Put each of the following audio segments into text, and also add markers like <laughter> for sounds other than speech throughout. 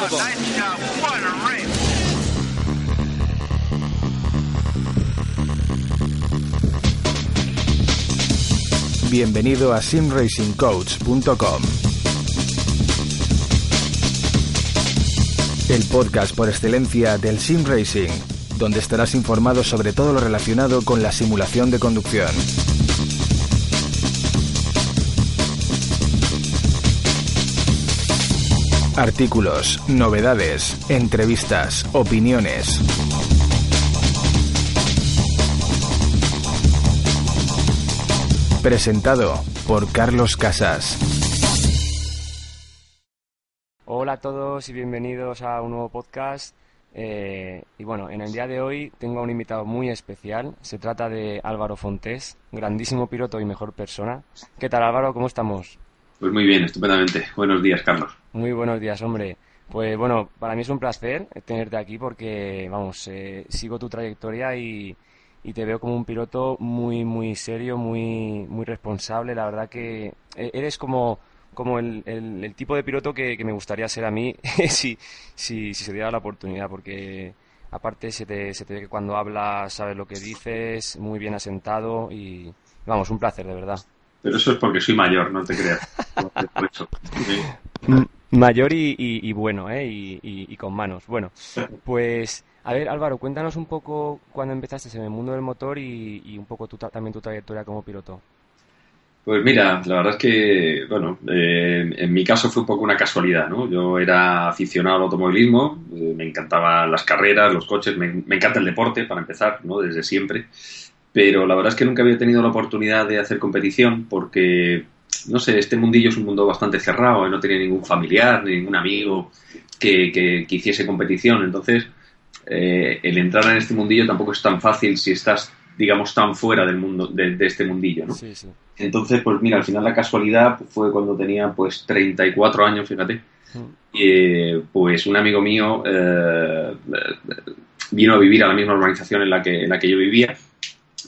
A. Bienvenido a simracingcoach.com. El podcast por excelencia del sim racing, donde estarás informado sobre todo lo relacionado con la simulación de conducción. Artículos, novedades, entrevistas, opiniones. Presentado por Carlos Casas. Hola a todos y bienvenidos a un nuevo podcast. Eh, y bueno, en el día de hoy tengo a un invitado muy especial. Se trata de Álvaro Fontés, grandísimo piloto y mejor persona. ¿Qué tal Álvaro? ¿Cómo estamos? Pues muy bien, estupendamente. Buenos días, Carlos. Muy buenos días, hombre. Pues bueno, para mí es un placer tenerte aquí porque, vamos, eh, sigo tu trayectoria y, te veo como un piloto muy, muy serio, muy, muy responsable. La verdad que e- eres como, como el, el- el tipo de piloto que, que me gustaría ser a mí <laughs> si, si, si se diera la oportunidad, porque aparte se te, se te ve que cuando hablas sabes lo que dices, muy bien asentado y, vamos, un placer, de verdad. Pero eso es porque soy mayor, no te creas. <laughs> Mayor y, y- y bueno, ¿eh? Y, con manos. Bueno, pues, a ver, Álvaro, cuéntanos un poco cuando empezaste en el mundo del motor y, y un poco tu también tu trayectoria como piloto. Pues mira, la verdad es que, bueno, eh, en mi caso fue un poco una casualidad, ¿no? Yo era aficionado al automovilismo, eh, me encantaban las carreras, los coches, me, me encanta el deporte, para empezar, ¿no? Desde siempre. Pero la verdad es que nunca había tenido la oportunidad de hacer competición porque, no sé, este mundillo es un mundo bastante cerrado, ¿eh? no tenía ningún familiar, ni ningún amigo que, que- que hiciese competición. Entonces, eh, el entrar en este mundillo tampoco es tan fácil si estás, digamos, tan fuera del mundo, de, de este mundillo, ¿no? Sí, sí. Entonces, pues mira, al final la casualidad fue cuando tenía pues 34 años, fíjate. Eh, pues un amigo mío eh, eh, vino a vivir a la misma urbanización en la que, en la que yo vivía.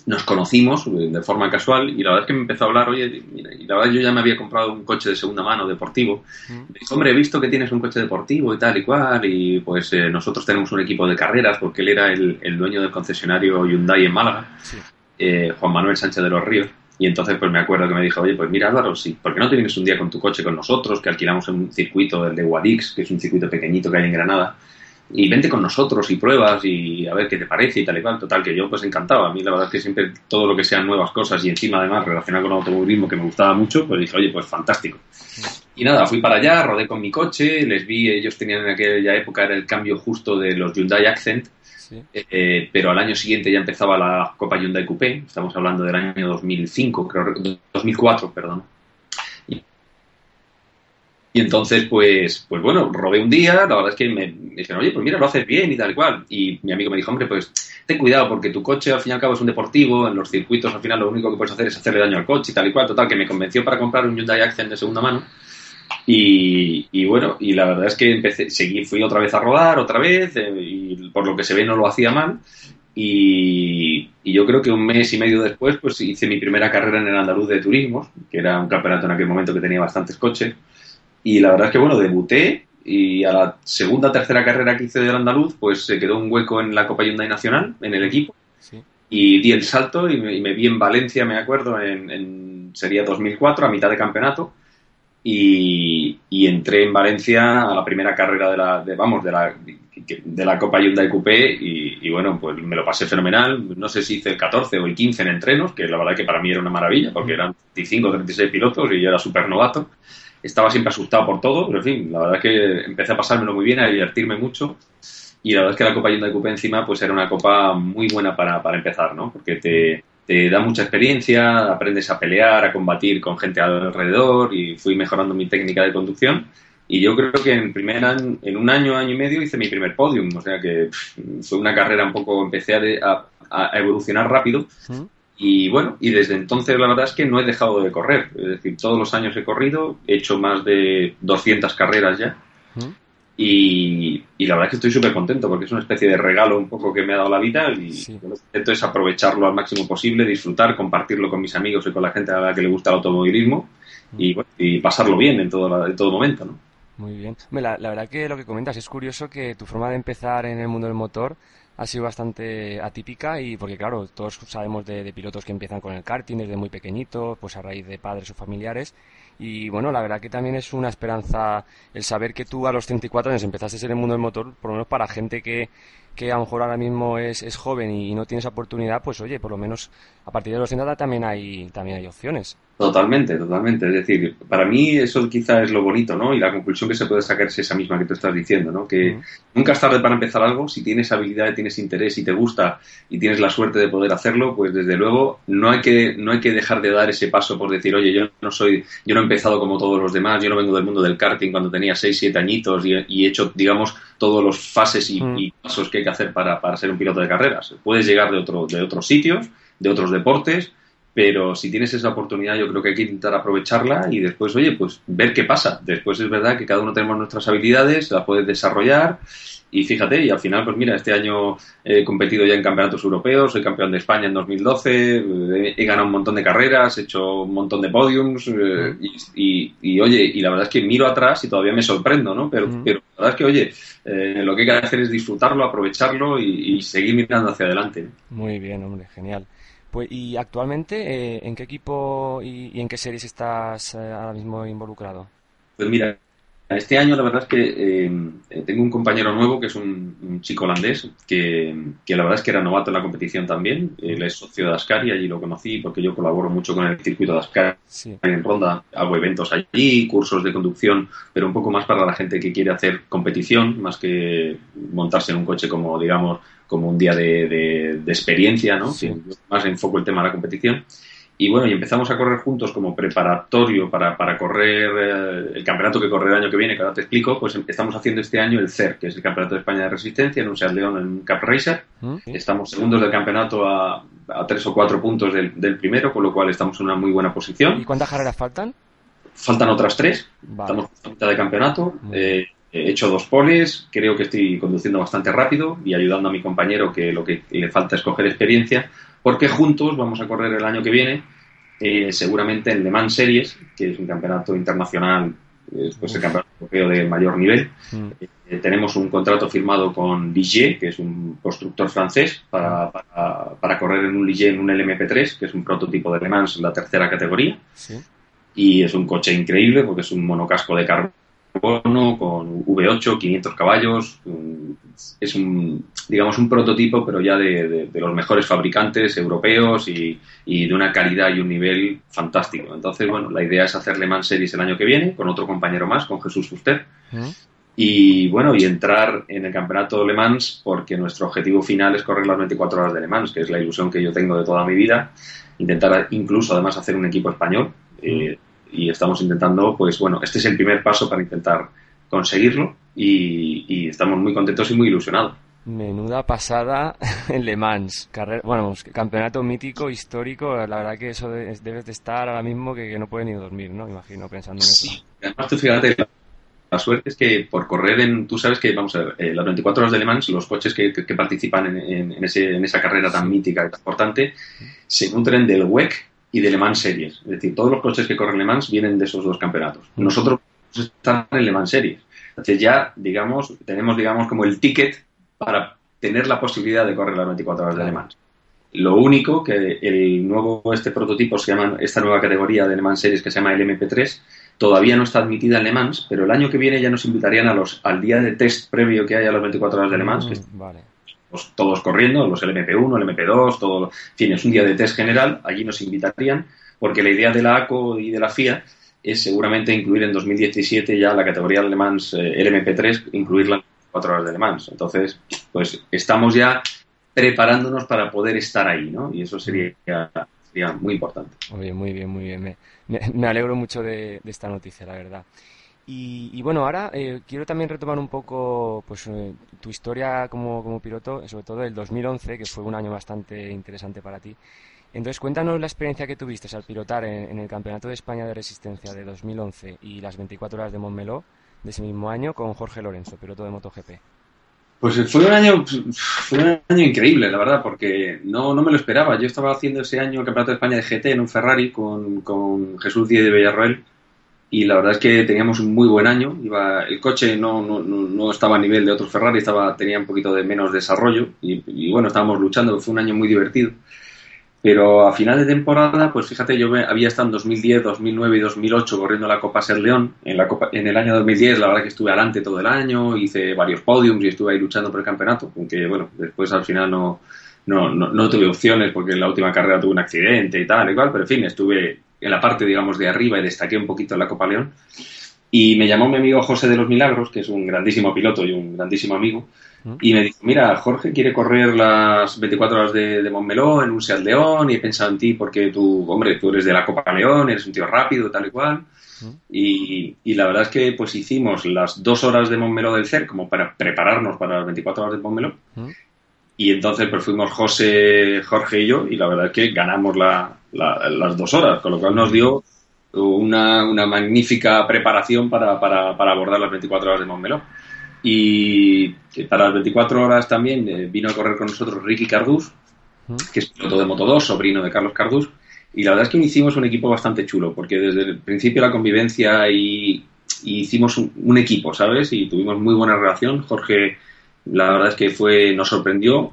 Nos conocimos eh, de forma casual y la verdad es que me empezó a hablar, oye, mira, y la verdad yo ya me había comprado un coche de segunda mano deportivo. Me dijo, hombre, he visto que tienes un coche deportivo y tal y cual, y pues eh, nosotros tenemos un equipo de carreras porque él era el, el dueño del concesionario Hyundai en Málaga Sí. eh, Juan Manuel Sánchez de los Ríos. Y entonces pues me acuerdo que me dijo, oye, pues mira Álvaro, sí, ¿por qué no te vienes un día con tu coche con nosotros, que alquilamos en un circuito, el de Guadix, que es un circuito pequeñito que hay en Granada, y vente con nosotros y pruebas y a ver qué te parece y tal y cual. Total, que yo pues encantado. A mí la verdad es que siempre todo lo que sean nuevas cosas y encima además relacionado con el automovilismo que me gustaba mucho, pues dije, oye, pues fantástico. Y nada, fui para allá, rodé con mi coche, les vi, ellos tenían en aquella época era el cambio justo de los Hyundai Accent, Sí. eh, pero al año siguiente ya empezaba la Copa Hyundai Coupé, estamos hablando del año 2005, creo, 2004, perdón. Y, entonces, pues, pues bueno, robé un día, la verdad es que me dijeron, oye, pues mira, lo haces bien y tal y cual. Y mi amigo me dijo, hombre, pues ten cuidado porque tu coche al fin y al cabo es un deportivo, en los circuitos al final lo único que puedes hacer es hacerle daño al coche y tal y cual. Total, que me convenció para comprar un Hyundai Accent de segunda mano. Y, y bueno, y la verdad es que empecé, seguí, fui otra vez a rodar, otra vez, eh, y por lo que se ve no lo hacía mal. Y, y yo creo que un mes y medio después, pues hice mi primera carrera en el andaluz de turismo, que era un campeonato en aquel momento que tenía bastantes coches. Y la verdad es que, bueno, debuté y a la segunda tercera carrera que hice del andaluz, pues se quedó un hueco en la Copa Hyundai Nacional, en el equipo. Sí. y di el salto y me, y me vi en Valencia, me acuerdo, en, en- sería 2004, a mitad de campeonato, y, y entré en Valencia a la primera carrera de la, de, vamos, de la, de la Copa Hyundai Coupé y, y bueno, pues me lo pasé fenomenal, no sé si hice el 14 o el 15 en entrenos, que la verdad que para mí era una maravilla, porque eran 35 o 36 pilotos y yo era súper novato, estaba siempre asustado por todo, pero en fin, la verdad que empecé a pasármelo muy bien, a divertirme mucho y la verdad es que la Copa Hyundai Coupé encima pues era una copa muy buena para, para empezar, ¿no? Porque te, te da mucha experiencia, aprendes a pelear, a combatir con gente alrededor y fui mejorando mi técnica de conducción. Y yo creo que en, primer año, en un año, año y medio hice mi primer podium. O sea que pff, fue una carrera un poco, empecé a, de- a- a evolucionar rápido. Y bueno, y desde entonces la verdad es que no he dejado de correr. Es decir, todos los años he corrido, he hecho más de 200 carreras ya. Y, y la verdad es que estoy súper contento porque es una especie de regalo un poco que me ha dado la vida y Sí. lo que intento es aprovecharlo al máximo posible, disfrutar, compartirlo con mis amigos y con la gente a la que le gusta el automovilismo y, bueno, y pasarlo bien en todo, la- en todo momento. ¿no? Muy bien. La, la verdad que lo que comentas es curioso que tu forma de empezar en el mundo del motor ha sido bastante atípica y porque claro, todos sabemos de, pilotos que empiezan con el karting desde muy pequeñitos, pues a raíz de padres o familiares. Y bueno, la verdad que también es una esperanza el saber que tú a los 34 años empezaste en el mundo del motor, por lo menos para gente que, que a lo mejor ahora mismo es, es joven y no tiene esa oportunidad, pues oye, por lo menos a partir de los 30 también hay, también hay opciones. Totalmente, totalmente. Es decir, para mí eso quizá es lo bonito, ¿no? Y la conclusión que se puede sacar es esa misma que tú estás diciendo, ¿no? Que nunca es tarde para empezar algo. Si tienes habilidad, tienes interés y te gusta y tienes la suerte de poder hacerlo, pues desde luego no hay que, no hay que dejar de dar ese paso por decir, oye, yo no soy, yo no he empezado como todos los demás, yo no vengo del mundo del karting cuando tenía 6, 7 añitos y, y he hecho, digamos, todos los fases y, y pasos que hay que hacer para, para ser un piloto de carreras. Puedes llegar de, otro, de otros sitios, de otros deportes, pero si tienes esa oportunidad yo creo que hay que intentar aprovecharla y después, oye, pues ver qué pasa. Después es verdad que cada uno tenemos nuestras habilidades, las puedes desarrollar y fíjate, y al final, pues mira, este año he competido ya en campeonatos europeos, soy campeón de España en 2012, eh, he ganado un montón de carreras, he hecho un montón de podiums eh, y, y- y, oye, y la verdad es que miro atrás y todavía me sorprendo, ¿no? Pero, Mm. pero la verdad es que, oye, eh, lo que hay que hacer es disfrutarlo, aprovecharlo y, y seguir mirando hacia adelante. Muy bien, hombre, genial. Pues, y actualmente, eh, ¿en qué equipo y, y en qué series estás eh, ahora mismo involucrado? Pues mira, este año la verdad es que eh, tengo un compañero nuevo que es un, un chico holandés que, que la verdad es que era novato en la competición también. Él es socio de Ascari, allí lo conocí porque yo colaboro mucho con el circuito de Ascari Sí. en Ronda. Hago eventos allí, cursos de conducción, pero un poco más para la gente que quiere hacer competición, más que montarse en un coche como, digamos, como un día de, de- de experiencia, ¿no? Sí. Más enfoco el tema de la competición. Y bueno, y empezamos a correr juntos como preparatorio para, para correr eh, el campeonato que corre el año que viene, que ahora te explico, pues estamos haciendo este año el CER, que es el Campeonato de España de Resistencia, en un Seat León en un Cup Racer. ¿Mm? Sí. Estamos segundos del campeonato a, a tres o cuatro puntos del, del primero, con lo cual estamos en una muy buena posición. ¿Y cuántas carreras faltan? Faltan otras tres, Vale. estamos a mitad de campeonato. Eh, he hecho dos poles, creo que estoy conduciendo bastante rápido y ayudando a mi compañero que lo que le falta es coger experiencia, porque juntos vamos a correr el año que viene, eh, seguramente en Le Mans Series, que es un campeonato internacional, eh, pues el campeonato europeo de mayor nivel. Mm. Eh, tenemos un contrato firmado con Ligier, que es un constructor francés, para, para, para correr en un Ligier, en un LMP3, que es un prototipo de Le Mans, la tercera categoría Sí. y es un coche increíble porque es un monocasco de carbono con V8, 500 caballos. Es un, digamos, un prototipo, pero ya de, de- de los mejores fabricantes europeos y, y de una calidad y un nivel fantástico. Entonces, bueno, la idea es hacer Le Mans Series el año que viene con otro compañero más, con Jesús Fuster. Y bueno, y entrar en el campeonato Le Mans porque nuestro objetivo final es correr las 24 horas de Le Mans, que es la ilusión que yo tengo de toda mi vida. Intentar incluso además hacer un equipo español. eh, y estamos intentando, pues bueno, este es el primer paso para intentar conseguirlo y, y estamos muy contentos y muy ilusionados. Menuda pasada <laughs> en Le Mans. Carrera, bueno, campeonato mítico, histórico. La verdad que eso de- debes de estar ahora mismo que, que no puedes ni dormir, ¿no? Imagino, pensando en eso. Sí, además tú fíjate, la, la suerte es que por correr en, tú sabes que, vamos a ver, eh, las 24 horas de Le Mans, los coches que, que- que participan en, en- en ese- en esa carrera tan mítica y tan importante, se nutren del WEC y de Le Mans Series. Es decir, todos los coches que corren Le Mans vienen de esos dos campeonatos. Nosotros estamos en Le Mans Series. Entonces ya, digamos, tenemos, digamos, como el ticket para tener la posibilidad de correr las 24 horas de Le Mans. Lo único que el nuevo, este prototipo se llama, esta nueva categoría de Le Mans Series que se llama el MP3, todavía no está admitida en Le Mans, pero el año que viene ya nos invitarían a los, al día de test previo que hay a las 24 horas de Le Mans, que Mm, Vale. Estamos todos corriendo, los LMP1, el MP2, todo, en fin, es un día de test general, allí nos invitarían, porque la idea de la ACO y de la FIA es seguramente incluir en 2017 ya la categoría Le Mans eh, LMP3, incluirla 24 horas de Le Mans. Entonces, pues estamos ya preparándonos para poder estar ahí, ¿no? Y eso sería, sería muy importante. Muy bien, muy bien, muy bien. Me, alegro mucho de, esta noticia, la verdad. Y, y bueno, ahora eh, quiero también retomar un poco pues, eh, tu historia como, como piloto, sobre todo el 2011, que fue un año bastante interesante para ti. Entonces, cuéntanos la experiencia que tuviste al pilotar en, en, el Campeonato de España de Resistencia de 2011 y las 24 horas de Montmeló de ese mismo año con Jorge Lorenzo, piloto de MotoGP. Pues fue un año, fue un año increíble, la verdad, porque no, no me lo esperaba. Yo estaba haciendo ese año el Campeonato de España de GT en un Ferrari con, con Jesús Díez de Villarroel y la verdad es que teníamos un muy buen año. Iba, el coche no, no, no estaba a nivel de otros Ferrari, estaba, tenía un poquito de menos desarrollo y, y bueno, estábamos luchando, fue un año muy divertido. Pero a final de temporada, pues fíjate, yo había estado en 2010, 2009 y 2008 corriendo la Copa Ser León. En, la Copa, en el año 2010, la verdad que estuve adelante todo el año, hice varios podiums y estuve ahí luchando por el campeonato, aunque bueno, después al final no, no, no, no tuve opciones porque en la última carrera tuve un accidente y tal, igual, pero en fin, estuve en la parte, digamos, de arriba y destaqué un poquito en la Copa León. Y me llamó mi amigo José de los Milagros, que es un grandísimo piloto y un grandísimo amigo, y me dijo, mira, Jorge quiere correr las 24 horas de, de Montmeló en un Seat León y he pensado en ti porque tú, hombre, tú eres de la Copa León, eres un tío rápido, tal y cual. Y, y, la verdad es que pues hicimos las dos horas de Montmeló del CER como para prepararnos para las 24 horas de Montmeló. Y entonces pues fuimos José, Jorge y yo y la verdad es que ganamos la, la, las dos horas, con lo cual nos dio una, una magnífica preparación para, para, para abordar las 24 horas de Montmeló. Y para las 24 horas también eh, vino a correr con nosotros Ricky Cardús, que es piloto de Moto 2, sobrino de Carlos Cardús. Y la verdad es que hicimos un equipo bastante chulo, porque desde el principio la convivencia y, y hicimos un, un, equipo, ¿sabes? Y tuvimos muy buena relación. Jorge, la verdad es que fue, nos sorprendió.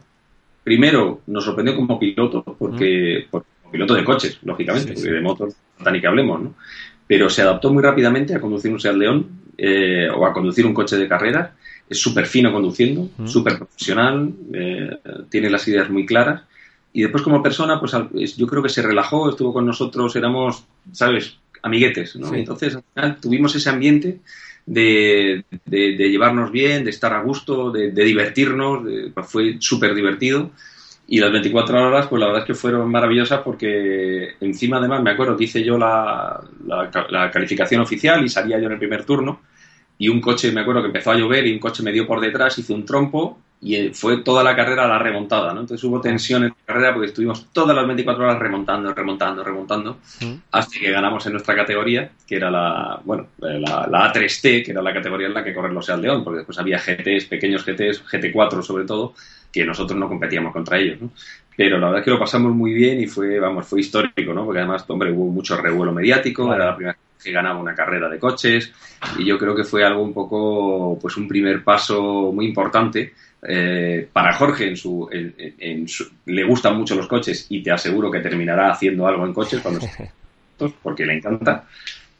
Primero, nos sorprendió como piloto, porque, uh -huh. Piloto de coches, lógicamente, sí, sí. porque de motos tan ni que hablemos, ¿no? Pero se adaptó muy rápidamente a conducir un Seat León eh, o a conducir un coche de carreras. Es súper fino conduciendo, -huh. súper profesional, eh, tiene las ideas muy claras. Y después como persona, pues yo creo que se relajó, estuvo con nosotros, éramos, ¿sabes?, amiguetes, ¿no? Sí. Entonces, al final tuvimos ese ambiente de, de, de, llevarnos bien, de estar a gusto, de, de divertirnos, pues fue súper divertido. Y las 24 horas, pues la verdad es que fueron maravillosas porque encima además me acuerdo que hice yo la, la, la, calificación oficial y salía yo en el primer turno y un coche, me acuerdo que empezó a llover y un coche me dio por detrás, hice un trompo y fue toda la carrera la remontada, ¿no? Entonces hubo tensión en la carrera porque estuvimos todas las 24 horas remontando, remontando, remontando, ¿Mm? hasta que ganamos en nuestra categoría, que era la, bueno, la, la, A3T, que era la categoría en la que corren los León, porque después había GTs, pequeños GTs, GT4 sobre todo, que nosotros no competíamos contra ellos, ¿no? Pero la verdad es que lo pasamos muy bien y fue, vamos, fue histórico, ¿no? Porque además, hombre, hubo mucho revuelo mediático, claro. era la primera vez que ganaba una carrera de coches y yo creo que fue algo un poco, pues un primer paso muy importante eh, para Jorge en su, en, en su, le gustan mucho los coches y te aseguro que terminará haciendo algo en coches cuando <laughs> porque le encanta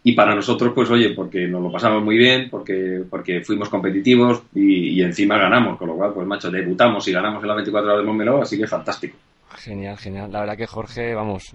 y para nosotros pues oye porque nos lo pasamos muy bien porque porque fuimos competitivos y, y, encima ganamos con lo cual pues macho debutamos y ganamos en la 24 horas de Montmeló así que fantástico genial genial la verdad que Jorge vamos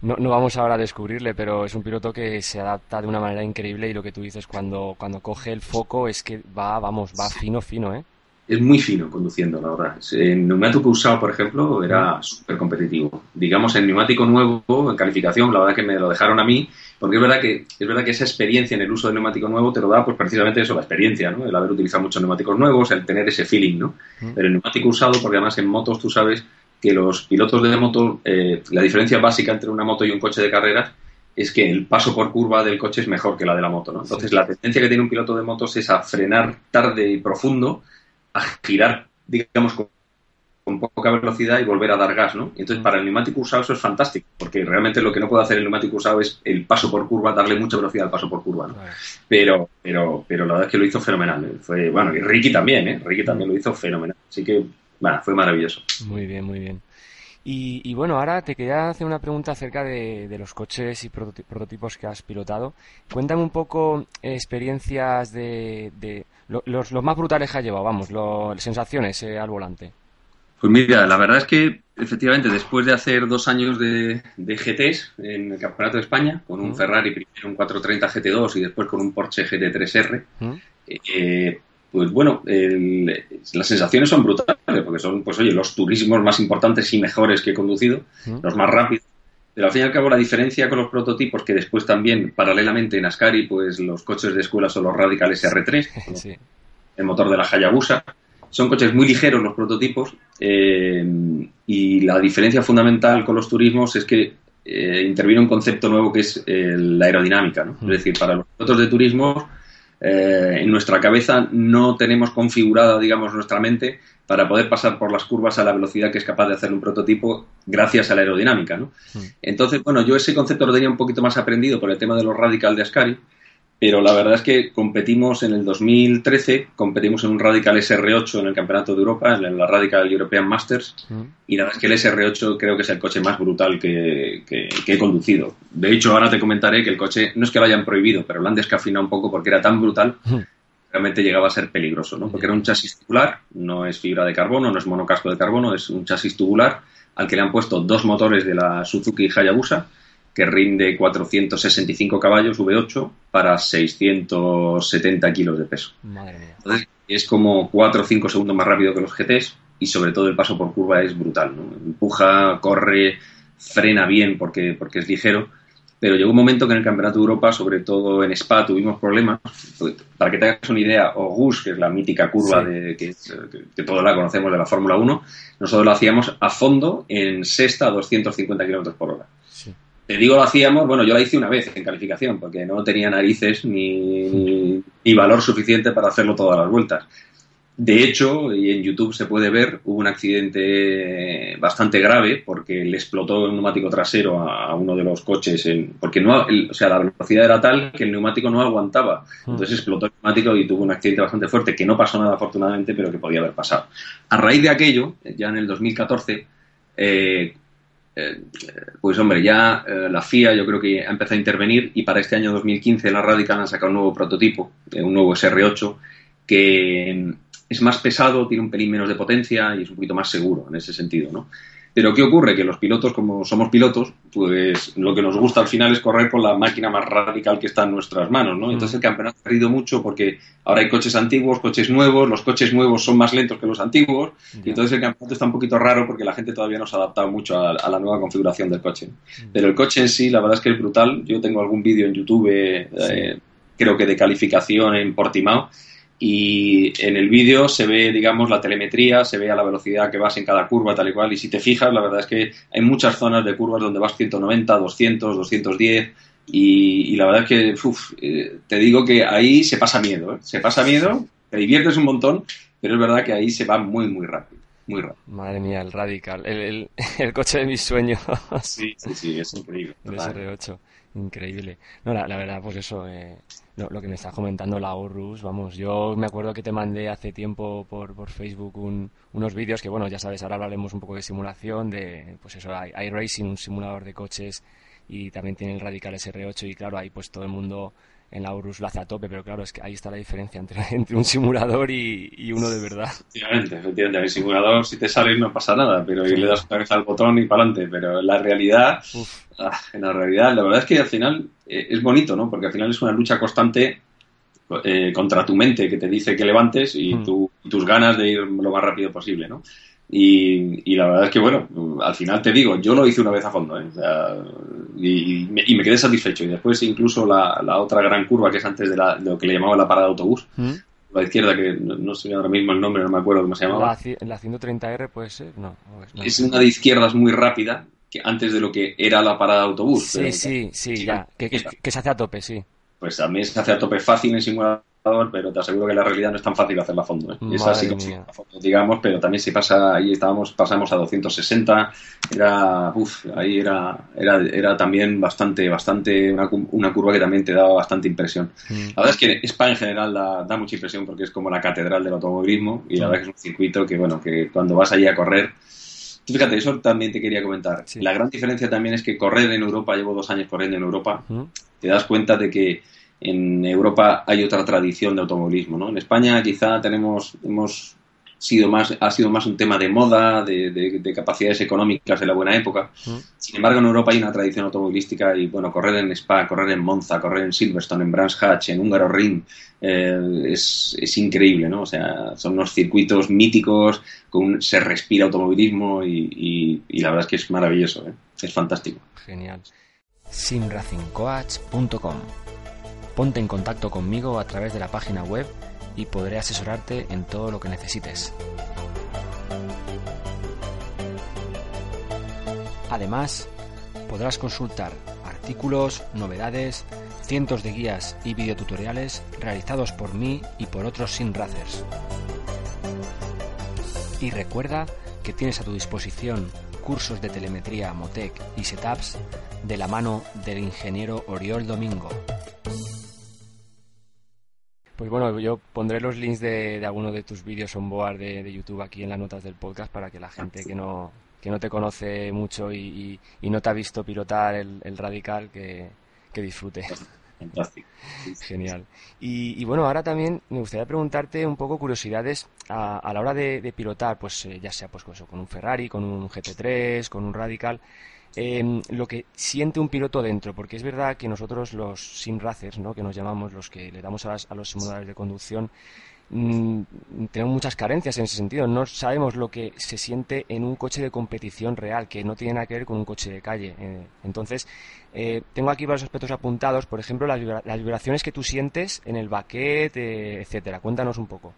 no, no, vamos ahora a descubrirle, pero es un piloto que se adapta de una manera increíble y lo que tú dices cuando, cuando coge el foco es que va, vamos, va fino, fino, ¿eh? es muy fino conduciendo, la verdad. En neumático usado, por ejemplo, era súper competitivo. Digamos, en neumático nuevo, en calificación, la verdad que me lo dejaron a mí, porque es verdad que es verdad que esa experiencia en el uso del neumático nuevo te lo da, pues precisamente eso, la experiencia, ¿no? El haber utilizado muchos neumáticos nuevos, el tener ese feeling, ¿no? Pero en neumático usado, porque además en motos tú sabes que los pilotos de moto, eh, la diferencia básica entre una moto y un coche de carreras es que el paso por curva del coche es mejor que la de la moto, ¿no? Entonces, sí. la tendencia que tiene un piloto de motos es a frenar tarde y profundo, a girar, digamos, con, con, poca velocidad y volver a dar gas, ¿no? Entonces, para el neumático usado eso es fantástico, porque realmente lo que no puede hacer el neumático usado es el paso por curva, darle mucha velocidad al paso por curva, ¿no? Pero, pero, pero la verdad es que lo hizo fenomenal. ¿eh? Fue, bueno, y Ricky también, ¿eh? Ricky también lo hizo fenomenal. Así que, bueno, fue maravilloso. Muy bien, muy bien. Y, y, bueno, ahora te quería hacer una pregunta acerca de, de los coches y prototipos que has pilotado. Cuéntame un poco eh, experiencias de, de los, los, más brutales que has llevado, vamos, lo, sensaciones eh, al volante. Pues mira, la verdad es que efectivamente después de hacer dos años de, de GTs en el Campeonato de España, con un mm. Ferrari primero un 430 GT2 y después con un Porsche GT3R, mm. eh, pues bueno, el- las sensaciones son brutales, porque son, pues oye, los turismos más importantes y mejores que he conducido, los más rápidos. Pero al fin y al cabo la diferencia con los prototipos, que después también, paralelamente en Ascari, pues los coches de escuela son los Radical SR3, <laughs> Sí. el motor de la Hayabusa. Son coches muy ligeros los prototipos eh, y la diferencia fundamental con los turismos es que eh, interviene un concepto nuevo que es eh, la aerodinámica. ¿no? Es decir, para los pilotos de turismo, eh, en nuestra cabeza no tenemos configurada, digamos, nuestra mente para poder pasar por las curvas a la velocidad que es capaz de hacer un prototipo gracias a la aerodinámica. ¿no? Entonces, bueno, yo ese concepto lo tenía un poquito más aprendido por el tema de los Radical de Ascari, pero la verdad es que competimos en el 2013, competimos en un Radical SR8 en el Campeonato de Europa, en la Radical European Masters, y la verdad es que el SR8 creo que es el coche más brutal que, que- que he conducido. De hecho, ahora te comentaré que el coche, no es que lo hayan prohibido, pero lo han descafeinado un poco porque era tan brutal, realmente llegaba a ser peligroso, ¿no? Porque era un chasis tubular, no es fibra de carbono, no es monocasco de carbono, es un chasis tubular al que le han puesto dos motores de la Suzuki Hayabusa, que rinde 465 caballos V8 para 670 kilos de peso. Madre mía. Entonces, es como 4 o 5 segundos más rápido que los GTs y sobre todo el paso por curva es brutal. ¿no? Empuja, corre, frena bien porque, porque es ligero. Pero llegó un momento que en el Campeonato de Europa, sobre todo en Spa, tuvimos problemas. Para que te hagas una idea, Ogus, que es la mítica curva Sí. de, que, todos la conocemos de la Fórmula 1, nosotros lo hacíamos a fondo en sexta a 250 kilómetros por hora. Te digo lo hacíamos, bueno, yo la hice una vez en calificación, porque no tenía narices ni, ni, valor suficiente para hacerlo todas las vueltas. De hecho, y en YouTube se puede ver, hubo un accidente bastante grave porque le explotó el neumático trasero a, uno de los coches, en- porque no, o sea, la velocidad era tal que el neumático no aguantaba. Entonces explotó el neumático y tuvo un accidente bastante fuerte, que no pasó nada afortunadamente, pero que podía haber pasado. A raíz de aquello, ya en el 2014, eh, eh, pues hombre, ya eh, la FIA yo creo que ha empezado a intervenir y para este año 2015 la Radical han sacado un nuevo prototipo, eh, un nuevo SR8, que mm, es más pesado, tiene un pelín menos de potencia y es un poquito más seguro en ese sentido, ¿no? Pero ¿qué ocurre? Que los pilotos, como somos pilotos, pues lo que nos gusta al final es correr con la máquina más radical que está en nuestras manos, ¿no? Entonces el campeonato ha perdido mucho porque ahora hay coches antiguos, coches nuevos, los coches nuevos son más lentos que los antiguos, y entonces el campeonato está un poquito raro porque la gente todavía no se ha adaptado mucho a, a la nueva configuración del coche. Pero el coche en sí, la verdad es que es brutal. Yo tengo algún vídeo en YouTube, eh, creo que de calificación en Portimao, y en el vídeo se ve, digamos, la telemetría, se ve a la velocidad que vas en cada curva, tal y cual, y si te fijas, la verdad es que hay muchas zonas de curvas donde vas 190, 200, 210, y, y la verdad es que, uf, eh, te digo que ahí se pasa miedo, ¿eh? se pasa miedo, te diviertes un montón, pero es verdad que ahí se va muy, muy rápido, muy rápido. Madre mía, el Radical, el, el, <laughs> el coche de mis sueños. Sí, sí, sí, es increíble. El total. SR8, increíble. No, la, la verdad, pues eso, eh, lo, lo que me estás comentando, la Urus, vamos, yo me acuerdo que te mandé hace tiempo por, por Facebook un- unos vídeos que, bueno, ya sabes, ahora hablaremos un poco de simulación, de, pues eso, hay, hay Racing, un simulador de coches, y también tiene el Radical SR8, y claro, ahí pues todo el mundo en la Urus lo hace a tope, pero claro, es que ahí está la diferencia entre, <laughs> entre un simulador y, y uno de verdad. Efectivamente, efectivamente. El simulador, si te sales, no pasa nada, pero y le das otra vez al botón y para adelante. Pero en la realidad, ah, en la realidad, la verdad es que al final eh, es bonito, ¿no? Porque al final es una lucha constante eh, contra tu mente que te dice que levantes y Mm. tu- tus ganas de ir lo más rápido posible, ¿no? Y, y la verdad es que, bueno, al final te digo, yo lo hice una vez a fondo, ¿eh? O sea, y, y me, y me quedé satisfecho. Y después incluso la, la otra gran curva, que es antes de, la- de lo que le llamaba la parada de autobús, ¿Mm? la izquierda, que no, no sé ahora mismo el nombre, no me acuerdo cómo se llamaba. La, la 130R puede ser, no. no es- una de izquierdas muy rápida, que antes de lo que era la parada de autobús. Sí, pero- sí, sí, ya, que, que, que se hace a tope, sí. Pues a mí se hace a tope fácil en simulador, pero te aseguro que la realidad no es tan fácil hacerla a fondo. ¿eh? Es como mía. a fondo, digamos, pero también si pasa, ahí estábamos, pasamos a 260, era, uf, ahí era, era, era también bastante, bastante, una, cu- una curva que también te daba bastante impresión. Mm. La verdad es que Spa en general da, da mucha impresión porque es como la catedral del automovilismo y la verdad que es un circuito que, bueno, que cuando vas allí a correr, Fíjate, eso también te quería comentar. Sí. La gran diferencia también es que correr en Europa, llevo dos años corriendo en Europa, ¿Mm? te das cuenta de que en Europa hay otra tradición de automovilismo, ¿no? En España quizá tenemos, hemos sido más, ha sido más un tema de moda, de, de, capacidades económicas de la buena época. Mm. Sin embargo, en Europa hay una tradición automovilística y, bueno, correr en Spa, correr en Monza, correr en Silverstone, en Brands Hatch, en Húngaro Ring, eh, es, es, increíble, ¿no? O sea, son unos circuitos míticos, con se respira automovilismo y, y, la verdad es que es maravilloso, ¿eh? es fantástico. Genial. simracingcoach.com Ponte en contacto conmigo a través de la página web y podré asesorarte en todo lo que necesites. Además, podrás consultar artículos, novedades, cientos de guías y videotutoriales realizados por mí y por otros sin racers. Y recuerda que tienes a tu disposición cursos de telemetría Motec y setups de la mano del ingeniero Oriol Domingo. Pues bueno, yo pondré los links de, de alguno de tus vídeos on board de, YouTube aquí en las notas del podcast para que la gente que no, que no te conoce mucho y, no te ha visto pilotar el, radical que, disfrute. Fantástico. Genial. Y, bueno, ahora también me gustaría preguntarte un poco curiosidades a, la hora de, pilotar, pues eh, ya sea pues con un Ferrari, con un GT3, con un Radical. Em, lo que siente un piloto dentro, porque es verdad que nosotros los sim racers, ¿no? que nos llamamos los que le damos a, los simuladores de conducción, mm, tenemos muchas carencias en ese sentido. No sabemos lo que se siente en un coche de competición real, que no tiene nada que ver con un coche de calle. Eh, entonces, eh, tengo aquí varios aspectos apuntados, por ejemplo, las, vibraciones que tú sientes en el baquet, eh, etcétera. Cuéntanos un poco.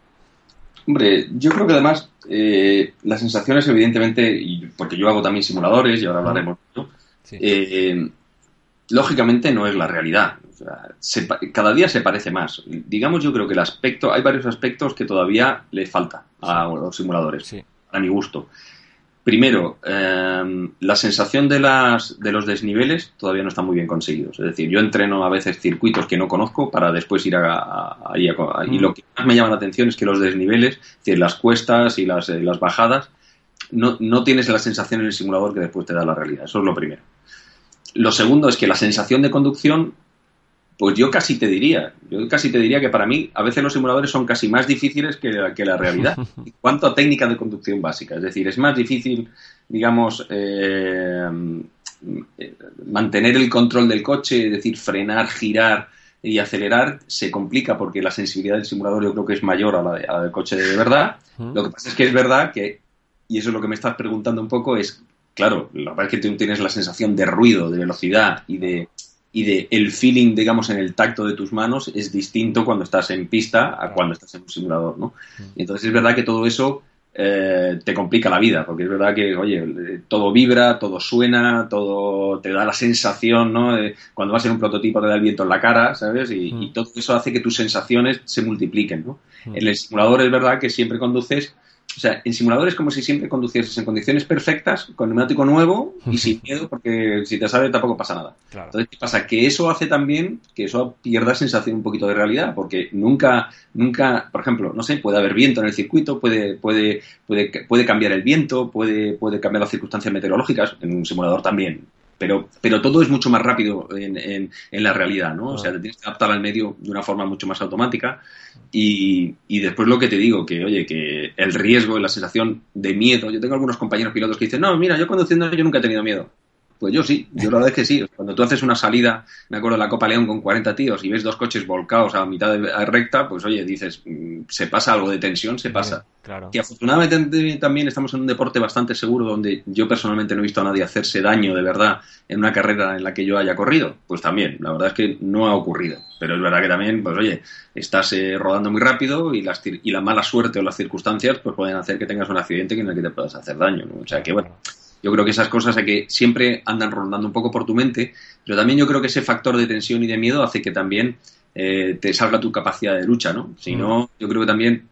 Hombre, yo creo que además eh, las sensaciones, evidentemente, y porque yo hago también simuladores y ahora hablaremos de eh, lógicamente no es la realidad. cada día se parece más. Digamos, yo creo que el aspecto, hay varios aspectos que todavía le falta a los simuladores, a mi gusto. Primero, em, la sensación de, las, de los desniveles todavía no está muy bien conseguidos. Es decir, yo entreno a veces circuitos que no conozco para después ir a, y lo que más me llama la atención es que los desniveles, es decir, las cuestas y las, eh, las bajadas, no, no tienes la sensación en el simulador que después te da la realidad. Eso es lo primero. Lo segundo es que la sensación de conducción pues yo casi te diría, yo casi te diría que para mí a veces los simuladores son casi más difíciles que la, que la realidad. <laughs> En cuanto a técnica de conducción básica, es decir, es más difícil, digamos, eh, mantener el control del coche, es decir, frenar, girar y acelerar se complica porque la sensibilidad del simulador yo creo que es mayor a la, del coche de verdad. Lo que pasa es que es verdad que, y eso es lo que me estás preguntando un poco, es, claro, la verdad es que tú tienes la sensación de ruido, de velocidad y de y de el feeling, digamos, en el tacto de tus manos es distinto cuando estás en pista a cuando estás en un simulador, ¿no? Mm. Y entonces es verdad que todo eso eh, te complica la vida, porque es verdad que, oye, todo vibra, todo suena, todo te da la sensación, ¿no? cuando vas en un prototipo te da el viento en la cara, ¿sabes? Y, y, mm. todo eso hace que tus sensaciones se multipliquen, ¿no? Mm. En el simulador es verdad que siempre conduces o sea, en simuladores es como si siempre conducieses en condiciones perfectas, con neumático nuevo y sin miedo, porque si te sale tampoco pasa nada. Entonces, ¿qué pasa? Que eso hace también que eso pierda sensación un poquito de realidad, porque nunca, nunca, por ejemplo, no sé, puede haber viento en el circuito, puede, puede, puede, puede cambiar el viento, puede, puede cambiar las circunstancias meteorológicas, en un simulador también, pero, pero todo es mucho más rápido en, en, en la realidad, ¿no? O sea, te tienes que adaptar al medio de una forma mucho más automática y, y, después lo que te digo, que oye, que el riesgo y la sensación de miedo, yo tengo algunos compañeros pilotos que dicen, no, mira, yo conduciendo yo nunca he tenido miedo. Pues yo sí, yo la verdad es que sí. Cuando tú haces una salida, me acuerdo de la Copa León con 40 tíos y ves dos coches volcados a mitad de recta, pues oye, dices, mm, se pasa algo de tensión, se pasa. Claro. Y afortunadamente también estamos en un deporte bastante seguro donde yo personalmente no he visto a nadie hacerse daño de verdad en una carrera en la que yo haya corrido. Pues también, la verdad es que no ha ocurrido. Pero es verdad que también, pues oye, estás eh, rodando muy rápido y, las, y la mala suerte o las circunstancias pues pueden hacer que tengas un accidente en el que te puedas hacer daño. O sea que bueno. Yo creo que esas cosas hay que siempre andan rondando un poco por tu mente, pero también yo creo que ese factor de tensión y de miedo hace que también eh, te salga tu capacidad de lucha, ¿no? Si no, mm. yo creo que también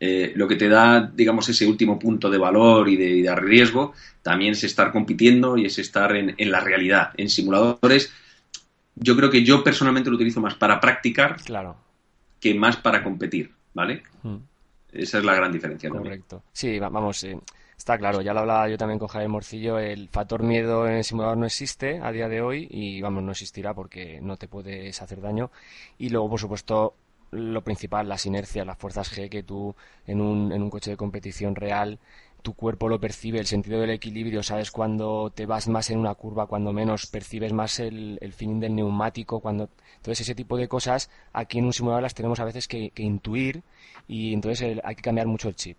eh, lo que te da, digamos, ese último punto de valor y de, riesgo también es estar compitiendo y es estar en, la realidad. En simuladores, yo creo que yo personalmente lo utilizo más para practicar claro. que más para competir, ¿vale? Mm. Esa es la gran diferencia. Correcto. Sí, vamos, eh, Está claro, ya lo hablaba yo también con Javier Morcillo, el factor miedo en el simulador no existe a día de hoy y vamos, no existirá porque no te puedes hacer daño. Y luego, por supuesto, lo principal, las inercias, las fuerzas G, que tú en un, en un coche de competición real tu cuerpo lo percibe, el sentido del equilibrio, sabes cuando te vas más en una curva, cuando menos, percibes más el, el feeling del neumático, cuando entonces ese tipo de cosas aquí en un simulador las tenemos a veces que, que intuir y entonces hay que cambiar mucho el chip.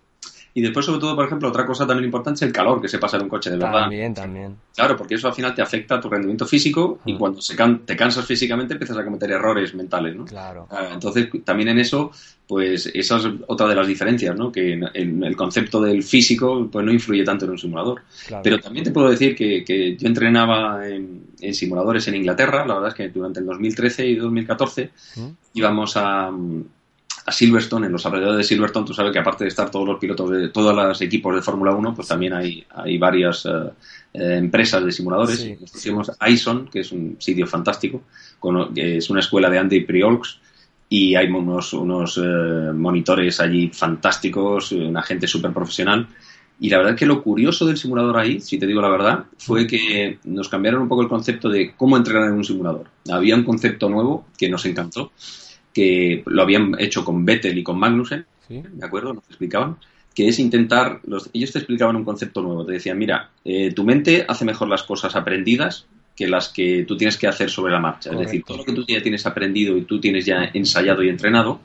Y después, sobre todo, por ejemplo, otra cosa también importante es el calor que se pasa en un coche, de verdad. También, también. Claro, porque eso al final te afecta a tu rendimiento físico y Mm. cuando se can- te cansas físicamente empiezas a cometer errores mentales, ¿no? Claro. Ah, Entonces, también en eso, pues esa es otra de las diferencias, ¿no? Que en, en el concepto del físico, pues no influye tanto en un simulador. Claro. Pero también te puedo decir que, que yo entrenaba en, en simuladores en Inglaterra, la verdad es que durante el 2013 y 2014 ¿Mm? íbamos a, a Silverstone, en los alrededores de Silverstone, tú sabes que aparte de estar todos los pilotos de todos los equipos de Fórmula 1, pues también hay, hay varias eh, eh, empresas de simuladores. Sí, Nos pusimos a Ison, que es un sitio fantástico, con- que es una escuela de Andy Priolks, y hay unos, unos eh, monitores allí fantásticos, una gente súper profesional. Y la verdad es que lo curioso del simulador ahí, si te digo la verdad, fue que nos cambiaron un poco el concepto de cómo entrenar en un simulador. Había un concepto nuevo que nos encantó, que lo habían hecho con Vettel y con Magnussen, ¿Sí? ¿de acuerdo? Nos explicaban, que es intentar, los, ellos te explicaban un concepto nuevo, te decían, mira, eh, tu mente hace mejor las cosas aprendidas que las que tú tienes que hacer sobre la marcha. Es decir, todo lo que tú ya tienes aprendido y tú tienes ya ensayado y entrenado,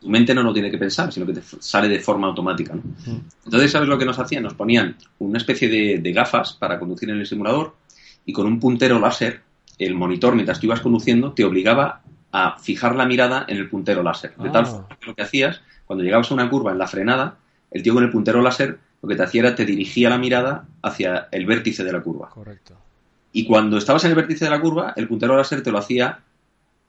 tu mente no lo tiene que pensar, sino que te sale de forma automática. ¿no? Entonces, ¿sabes lo que nos hacían? Nos ponían una especie de, de gafas para conducir en el simulador y con un puntero láser, el monitor, mientras tú ibas conduciendo, te obligaba a fijar la mirada en el puntero láser. De tal Ah. forma que lo que hacías, cuando llegabas a una curva en la frenada, el tío con el puntero láser lo que te hacía era te dirigía la mirada hacia el vértice de la curva. Correcto. Y cuando estabas en el vértice de la curva, el puntero láser te lo hacía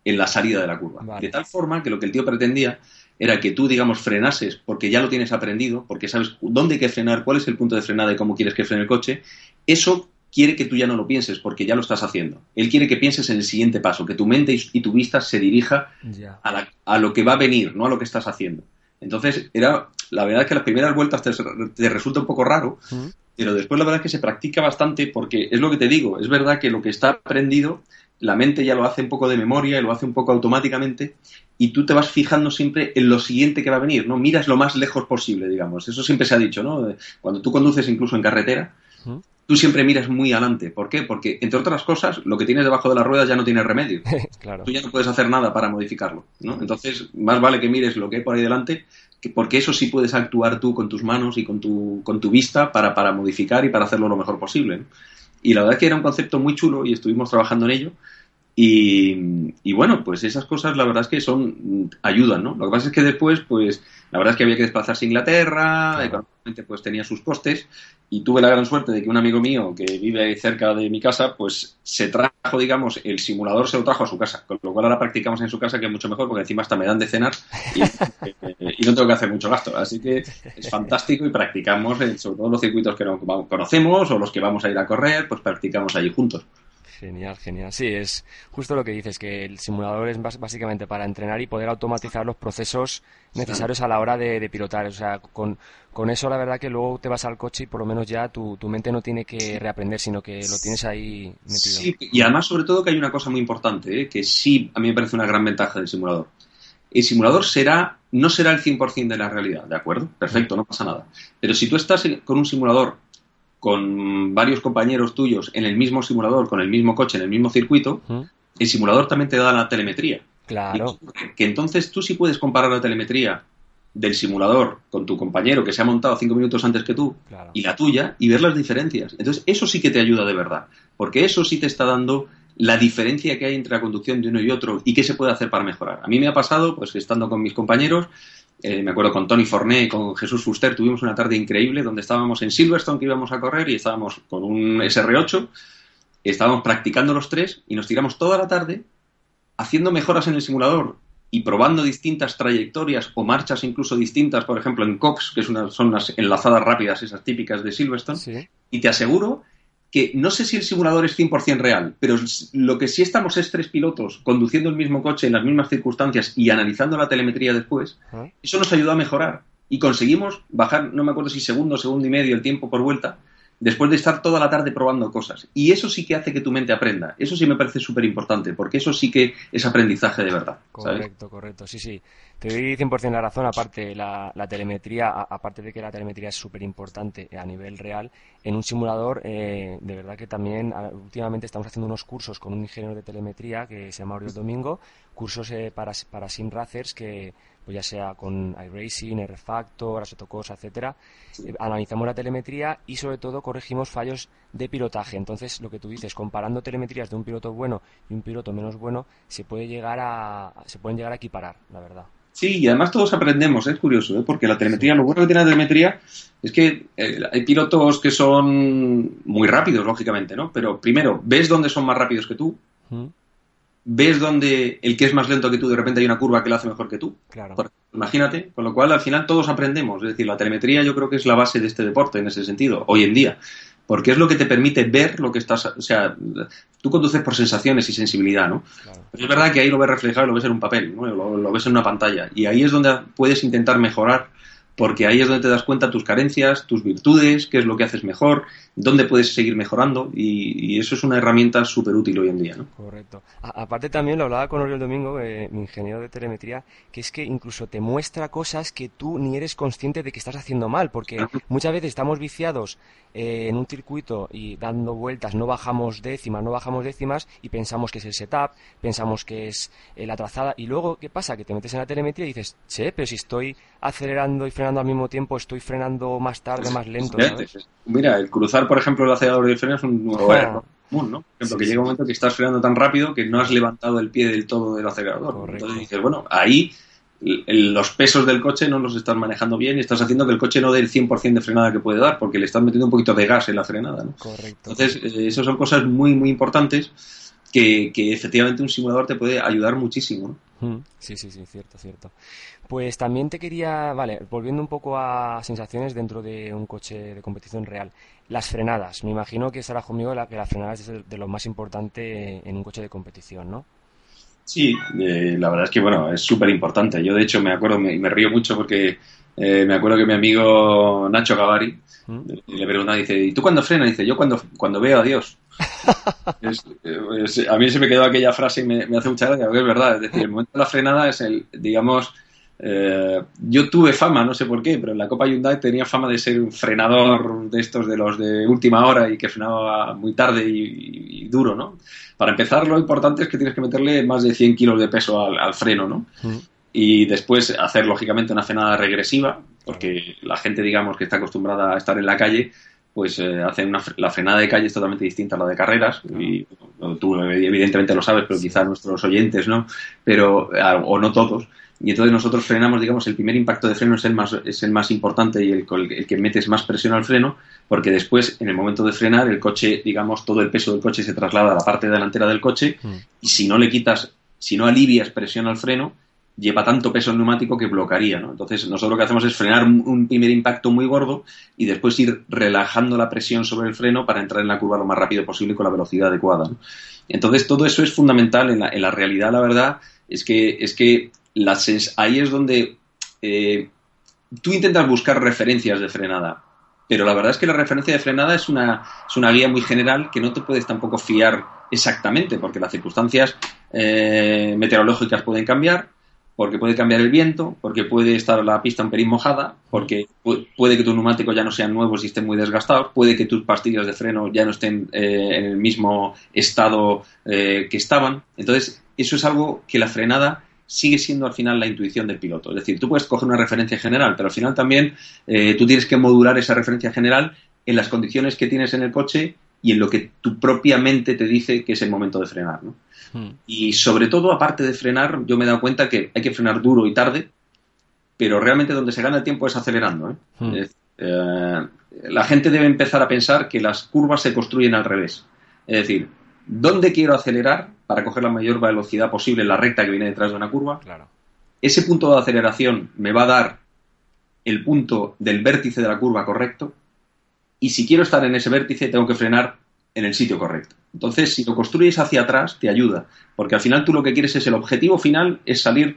en la salida de la curva. Vale. De tal forma que lo que el tío pretendía era que tú, digamos, frenases porque ya lo tienes aprendido, porque sabes dónde hay que frenar, cuál es el punto de frenada y cómo quieres que frene el coche. Eso quiere que tú ya no lo pienses porque ya lo estás haciendo. Él quiere que pienses en el siguiente paso, que tu mente y, tu vista se dirija a, la- a lo que va a venir, no a lo que estás haciendo. Entonces, era la verdad es que las primeras vueltas te, te resulta un poco raro, pero después la verdad es que se practica bastante porque es lo que te digo, es verdad que lo que está aprendido, la mente ya lo hace un poco de memoria y lo hace un poco automáticamente y tú te vas fijando siempre en lo siguiente que va a venir, ¿no? Miras lo más lejos posible, digamos. Eso siempre se ha dicho, ¿no? Cuando tú conduces incluso en carretera. Tú siempre miras muy adelante. ¿Por qué? Porque, entre otras cosas, lo que tienes debajo de las ruedas ya no tiene remedio <laughs> claro. tú ya no puedes hacer nada para modificarlo, ¿no? Entonces, más vale que mires lo que hay por ahí delante, que porque eso sí puedes actuar tú con tus manos y con tu, con tu vista para, para modificar y para hacerlo lo mejor posible. ¿no? Y la verdad es que era un concepto muy chulo y estuvimos trabajando en ello. Y, y bueno, pues esas cosas la verdad es que son ayudan, ¿no? Lo que pasa es que después, pues la verdad es que había que desplazarse a Inglaterra, Claro. económicamente pues tenía sus costes y tuve la gran suerte de que un amigo mío que vive cerca de mi casa, pues se trajo, digamos, el simulador se lo trajo a su casa, con lo cual ahora practicamos en su casa que es mucho mejor porque encima hasta me dan de cenar y, <laughs> y no tengo que hacer mucho gasto, así que es fantástico y practicamos en sobre todo los circuitos que no conocemos o los que vamos a ir a correr, pues practicamos allí juntos. Genial, genial. Sí, es justo lo que dices, que el simulador es básicamente para entrenar y poder automatizar los procesos necesarios a la hora de, de pilotar. O sea, con, con eso la verdad que luego te vas al coche y por lo menos ya tu, tu mente no tiene que reaprender, sino que lo tienes ahí metido. Sí, y además, sobre todo, que hay una cosa muy importante, ¿eh? que sí, a mí me parece una gran ventaja del simulador. El simulador será, no será el 100% de la realidad, ¿de acuerdo? Perfecto, no pasa nada. Pero si tú estás con un simulador, con varios compañeros tuyos en el mismo simulador, con el mismo coche, en el mismo circuito, el simulador también te da la telemetría. Claro, Y que entonces tú sí puedes comparar la telemetría del simulador con tu compañero que se ha montado cinco minutos antes que tú claro. y la tuya y ver las diferencias. Entonces, eso sí que te ayuda de verdad, porque eso sí te está dando la diferencia que hay entre la conducción de uno y otro y qué se puede hacer para mejorar. A mí me ha pasado, pues estando con mis compañeros, eh, me acuerdo con Tony Forné y con Jesús Fuster, tuvimos una tarde increíble donde estábamos en Silverstone que íbamos a correr y estábamos con un SR8, estábamos practicando los tres y nos tiramos toda la tarde haciendo mejoras en el simulador y probando distintas trayectorias o marchas incluso distintas, por ejemplo en Cox, que es una, son las enlazadas rápidas, esas típicas de Silverstone, Sí, y te aseguro que no sé si el simulador es 100% real, pero lo que sí estamos es tres pilotos conduciendo el mismo coche en las mismas circunstancias y analizando la telemetría después, Ajá. eso nos ayudó a mejorar y conseguimos bajar, no me acuerdo si segundo, segundo y medio el tiempo por vuelta, después de estar toda la tarde probando cosas. Y eso sí que hace que tu mente aprenda. Eso sí me parece súper importante, porque eso sí que es aprendizaje de verdad. Correcto, correcto, sí, sí. Te doy 100% la razón, aparte la, telemetría, aparte de que la telemetría es súper importante a nivel real, en un simulador, eh, de verdad que también últimamente estamos haciendo unos cursos con un ingeniero de telemetría que se llama Oriol Domingo, cursos eh, para, para sim racers que pues ya sea con iRacing, R-Factor, Assetto Corsa, etcétera, eh, analizamos la telemetría y sobre todo corregimos fallos de pilotaje. Entonces, lo que tú dices, comparando telemetrías de un piloto bueno y un piloto menos bueno, se puede llegar a se pueden llegar a equiparar, la verdad. Sí, y además todos aprendemos, es curioso, ¿eh? porque la telemetría, lo bueno que tiene la telemetría es que eh, hay pilotos que son muy rápidos, lógicamente, ¿no? Pero primero, ves dónde son más rápidos que tú, ves donde el que es más lento que tú, de repente hay una curva que lo hace mejor que tú. Claro. imagínate, con lo cual al final todos aprendemos. Es decir, la telemetría yo creo que es la base de este deporte en ese sentido, hoy en día. Porque es lo que te permite ver lo que estás. O sea, tú conduces por sensaciones y sensibilidad, ¿no? Pero es verdad que ahí lo ves reflejado, lo ves en un papel, ¿no? lo ves en una pantalla. Y ahí es donde puedes intentar mejorar porque ahí es donde te das cuenta tus carencias, tus virtudes, qué es lo que haces mejor, dónde puedes seguir mejorando y, eso es una herramienta súper útil hoy en día. ¿no? Correcto. aparte también lo hablaba con Oriol Domingo, eh, mi ingeniero de telemetría, que es que incluso te muestra cosas que tú ni eres consciente de que estás haciendo mal, porque muchas veces estamos viciados eh, en un circuito y dando vueltas, no bajamos décimas, no bajamos décimas y pensamos que es el setup, pensamos que es eh, la trazada y luego, ¿qué pasa? Que te metes en la telemetría y dices, che, pero si estoy acelerando y frenando al mismo tiempo, estoy frenando más tarde, más lento. Mira, el cruzar, por ejemplo, el acelerador de freno es un nuevo común, ¿no? Por ejemplo, que llega un momento que estás frenando tan rápido que no has levantado el pie del todo del acelerador. Entonces dices, bueno, ahí los pesos del coche no los estás manejando bien y estás haciendo que el coche no dé el 100% de frenada que puede dar porque le estás metiendo un poquito de gas en la frenada. ¿no? Correcto. Entonces, eh, esas son cosas muy, muy importantes que, efectivamente un simulador te puede ayudar muchísimo. Sí, sí, sí, cierto, cierto. Pues también te quería, vale, volviendo un poco a sensaciones dentro de un coche de competición real. Las frenadas, me imagino que estarás conmigo la, que las frenadas es de lo más importante en un coche de competición, ¿no? Sí, eh, la verdad es que bueno, es súper importante. Yo de hecho me acuerdo, me, me río mucho porque eh, me acuerdo que mi amigo Nacho Gavari ¿Mm? le pregunta, dice, ¿y tú cuándo frenas? Dice, yo cuando, cuando veo a Dios. A mí se me quedó aquella frase y me, hace mucha gracia, porque es verdad. Es decir, el momento de la frenada es el, digamos, eh, yo tuve fama, no sé por qué, pero en la Copa Hyundai tenía fama de ser un frenador de estos de los de última hora y que frenaba muy tarde y, duro, ¿no? Para empezar, lo importante es que tienes que meterle más de 100 kilos de peso al, freno, ¿no? Mm. Y después hacer, lógicamente, una frenada regresiva, porque la gente, digamos, que está acostumbrada a estar en la calle, pues eh, hace una, la frenada de calle es totalmente distinta a la de carreras y tú evidentemente lo sabes pero quizás nuestros oyentes no pero o no todos. Y entonces nosotros frenamos, digamos, el primer impacto de freno es el más, es el más importante y el, el, que metes más presión al freno, porque después, en el momento de frenar, el coche, digamos, todo el peso del coche se traslada a la parte delantera del coche mm. y si no le quitas, si no alivias presión al freno, lleva tanto peso neumático que bloquearía, ¿no? Entonces nosotros lo que hacemos es frenar un primer impacto muy gordo y después ir relajando la presión sobre el freno para entrar en la curva lo más rápido posible con la velocidad adecuada. Entonces todo eso es fundamental en la, en la realidad, la verdad, es que, es que ahí es donde eh, tú intentas buscar referencias de frenada, pero la verdad es que la referencia de frenada es una, es una guía muy general que no te puedes tampoco fiar exactamente, porque las circunstancias eh, meteorológicas pueden cambiar, porque puede cambiar el viento, porque puede estar la pista un pelín mojada, porque puede que tus neumáticos ya no sean nuevos y estén muy desgastados, puede que tus pastillas de freno ya no estén eh, en el mismo estado que estaban. Entonces, eso es algo que la frenada sigue siendo al final la intuición del piloto. Es decir, tú puedes coger una referencia general, pero al final también eh, tú tienes que modular esa referencia general en las condiciones que tienes en el coche y en lo que tu propia mente te dice que es el momento de frenar. Hmm. Y sobre todo, aparte de frenar, yo me he dado cuenta que hay que frenar duro y tarde, pero realmente donde se gana el tiempo es acelerando. ¿eh? Hmm. Eh, la gente debe empezar a pensar que las curvas se construyen al revés. Es decir, ¿dónde quiero acelerar? para coger la mayor velocidad posible en la recta que viene detrás de una curva. Claro. Ese punto de aceleración me va a dar el punto del vértice de la curva correcto. Y si quiero estar en ese vértice, tengo que frenar en el sitio correcto. Entonces, si lo construyes hacia atrás, te ayuda. Porque al final tú lo que quieres es el objetivo final, es salir,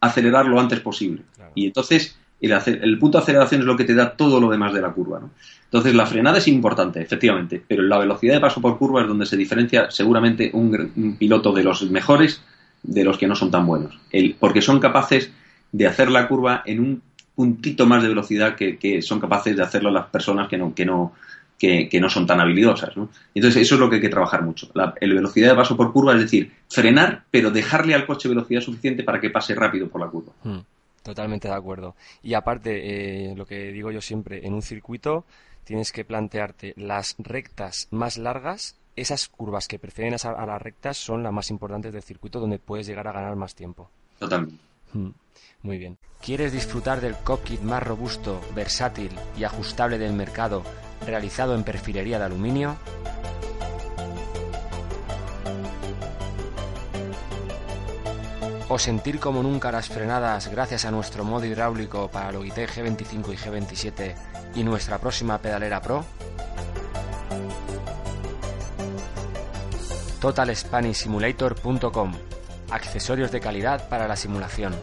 acelerar lo antes posible. Y entonces, el, el punto de aceleración es lo que te da todo lo demás de la curva. ¿no? Entonces, la frenada es importante, efectivamente, pero la velocidad de paso por curva es donde se diferencia seguramente un, piloto de los mejores de los que no son tan buenos. El- porque son capaces de hacer la curva en un puntito más de velocidad que, que son capaces de hacerlo las personas que no, que no, que, que no son tan habilidosas. ¿no? Entonces, eso es lo que hay que trabajar mucho. La el velocidad de paso por curva, es decir, frenar, pero dejarle al coche velocidad suficiente para que pase rápido por la curva. Hmm, Totalmente de acuerdo. Y aparte, eh, lo que digo yo siempre, en un circuito tienes que plantearte las rectas más largas. Esas curvas que preceden a, a las rectas son las más importantes del circuito donde puedes llegar a ganar más tiempo. Totalmente. Hmm, Muy bien. ¿Quieres disfrutar del cockpit más robusto, versátil y ajustable del mercado realizado en perfilería de aluminio? ¿O sentir como nunca las frenadas gracias a nuestro modo hidráulico para Logitech G25 y G27 y nuestra próxima pedalera Pro? TotalSpanishSimulator.com Accesorios de calidad para la simulación.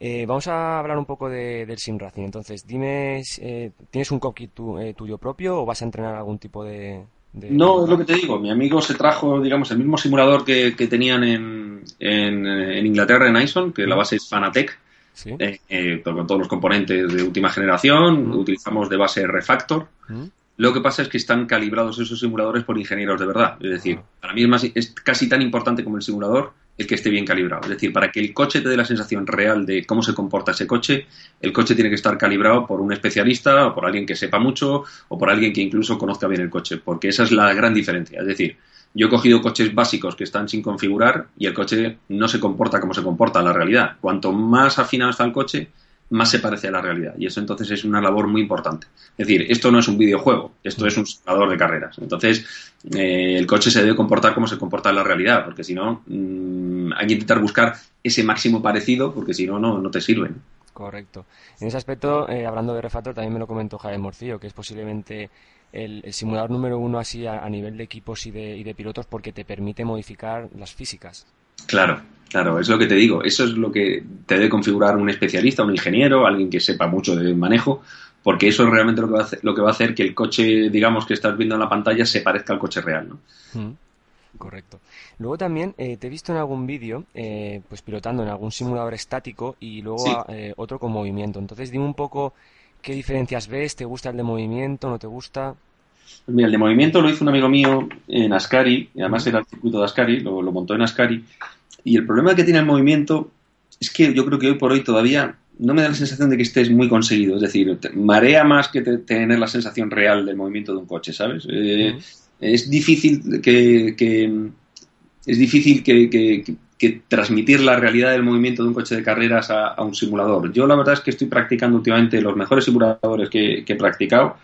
Eh, vamos a hablar un poco de- del sim racing. Entonces, dime, eh, ¿tienes un cockpit tu- eh, tuyo propio o vas a entrenar algún tipo de, de- No, es lo que te digo. Mi amigo se trajo, digamos, el mismo simulador que, que tenían en, en, en Inglaterra, en Ison, que la base es Fanatec, ¿Sí? con todos los componentes de última generación. Mm. Utilizamos de base Refactor. ¿Mm? Lo que pasa es que están calibrados esos simuladores por ingenieros de verdad. Es decir, para mí es, más, es casi tan importante como el simulador el que esté bien calibrado. Es decir, para que el coche te dé la sensación real de cómo se comporta ese coche, el coche tiene que estar calibrado por un especialista o por alguien que sepa mucho o por alguien que incluso conozca bien el coche, porque esa es la gran diferencia. Es decir, yo he cogido coches básicos que están sin configurar y el coche no se comporta como se comporta en la realidad. Cuanto más afinado está el coche, más se parece a la realidad. Y eso entonces es una labor muy importante. Es decir, esto no es un videojuego, esto es un simulador de carreras. Entonces, eh, el coche se debe comportar como se comporta en la realidad, porque si no, mm, hay que intentar buscar ese máximo parecido, porque si no, no, no te sirven. Correcto. En ese aspecto, eh, hablando de Refactor, también me lo comentó Javier Morcillo, que es posiblemente el, el simulador número uno así a, a nivel de equipos y de, y de pilotos porque te permite modificar las físicas. Claro, claro, es lo que te digo. Eso es lo que te debe configurar un especialista, un ingeniero, alguien que sepa mucho de manejo, porque eso es realmente lo que va a hacer, lo que va a hacer que el coche, digamos, que estás viendo en la pantalla se parezca al coche real, ¿no? Mm, Correcto. Luego también eh, te he visto en algún vídeo, eh, pues pilotando en algún simulador estático y luego Sí. eh, otro con movimiento. Entonces, dime un poco qué diferencias ves, ¿te gusta el de movimiento, no te gusta? Pues mira, el de movimiento lo hizo un amigo mío en Ascari, y además era el circuito de Ascari, lo, lo montó en Ascari. Y el problema que tiene el movimiento es que yo creo que hoy por hoy todavía no me da la sensación de que estés muy conseguido. Es decir, marea más que te- tener la sensación real del movimiento de un coche, ¿sabes? Eh. Es difícil que, que- es difícil que, que- que- transmitir la realidad del movimiento de un coche de carreras a, a un simulador. Yo la verdad es que estoy practicando últimamente los mejores simuladores que, que he practicado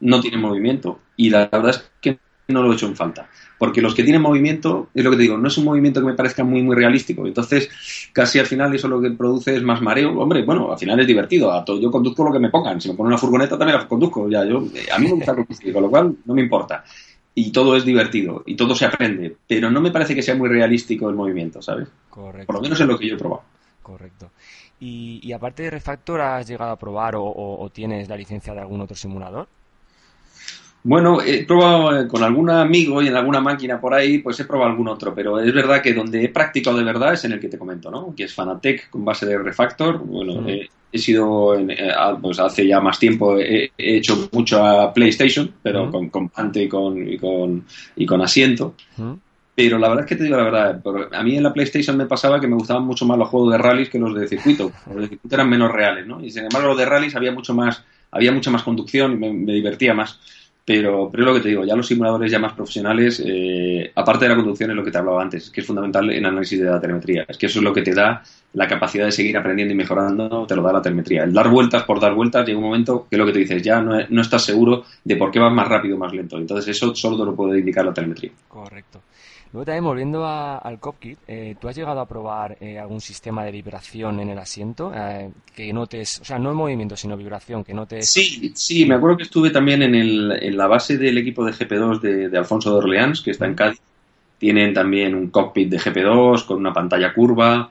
no tienen movimiento y la verdad es que no lo he hecho en falta. Porque los que tienen movimiento, es lo que te digo, no es un movimiento que me parezca muy, muy realístico. Entonces, casi al final eso lo que produce es más mareo. Hombre, bueno, al final es divertido. A todo- yo conduzco lo que me pongan. Si me ponen una furgoneta también la conduzco. Ya, yo, eh, a mí me gusta conducir, con lo cual no me importa. Y todo es divertido y todo se aprende. Pero no me parece que sea muy realístico el movimiento, ¿sabes? Correcto. Por lo menos es lo que yo he probado. Correcto. Y, y aparte de Refactor, ¿has llegado a probar o, o- o tienes la licencia de algún otro simulador? Bueno, he probado eh, con algún amigo y en alguna máquina por ahí, pues he probado algún otro, pero es verdad que donde he practicado de verdad es en el que te comento, ¿no? Que es Fanatec con base de Refactor. Bueno, eh, he sido, en- eh, pues hace ya más tiempo, he, he hecho mucho a PlayStation, pero con, con pante y con, y, con, y con asiento. ¿Mm? Pero la verdad es que te digo la verdad, a mí en la PlayStation me pasaba que me gustaban mucho más los juegos de rallies que los de circuito. <laughs> Los de circuito eran menos reales, ¿no? Y sin embargo los de rallies había mucho más, había mucha más conducción y me, me divertía más. Pero, pero es lo que te digo, ya los simuladores ya más profesionales, eh, aparte de la conducción, es lo que te hablaba antes, que es fundamental en análisis de la telemetría. Es que eso es lo que te da la capacidad de seguir aprendiendo y mejorando, te lo da la telemetría. El dar vueltas por dar vueltas llega un momento que es lo que te dices, ya no, no estás seguro de por qué vas más rápido o más lento. Entonces eso solo te lo puede indicar la telemetría. Correcto. Luego también volviendo a- al cockpit, eh, ¿tú has llegado a probar eh, algún sistema de vibración en el asiento? Eh, que notes, o sea, no en movimiento, sino vibración, que notes... Sí, sí, me acuerdo que estuve también en, el, en la base del equipo de GP2 de, de Alfonso de Orleans, que está en Cádiz, tienen también un cockpit de GP2 con una pantalla curva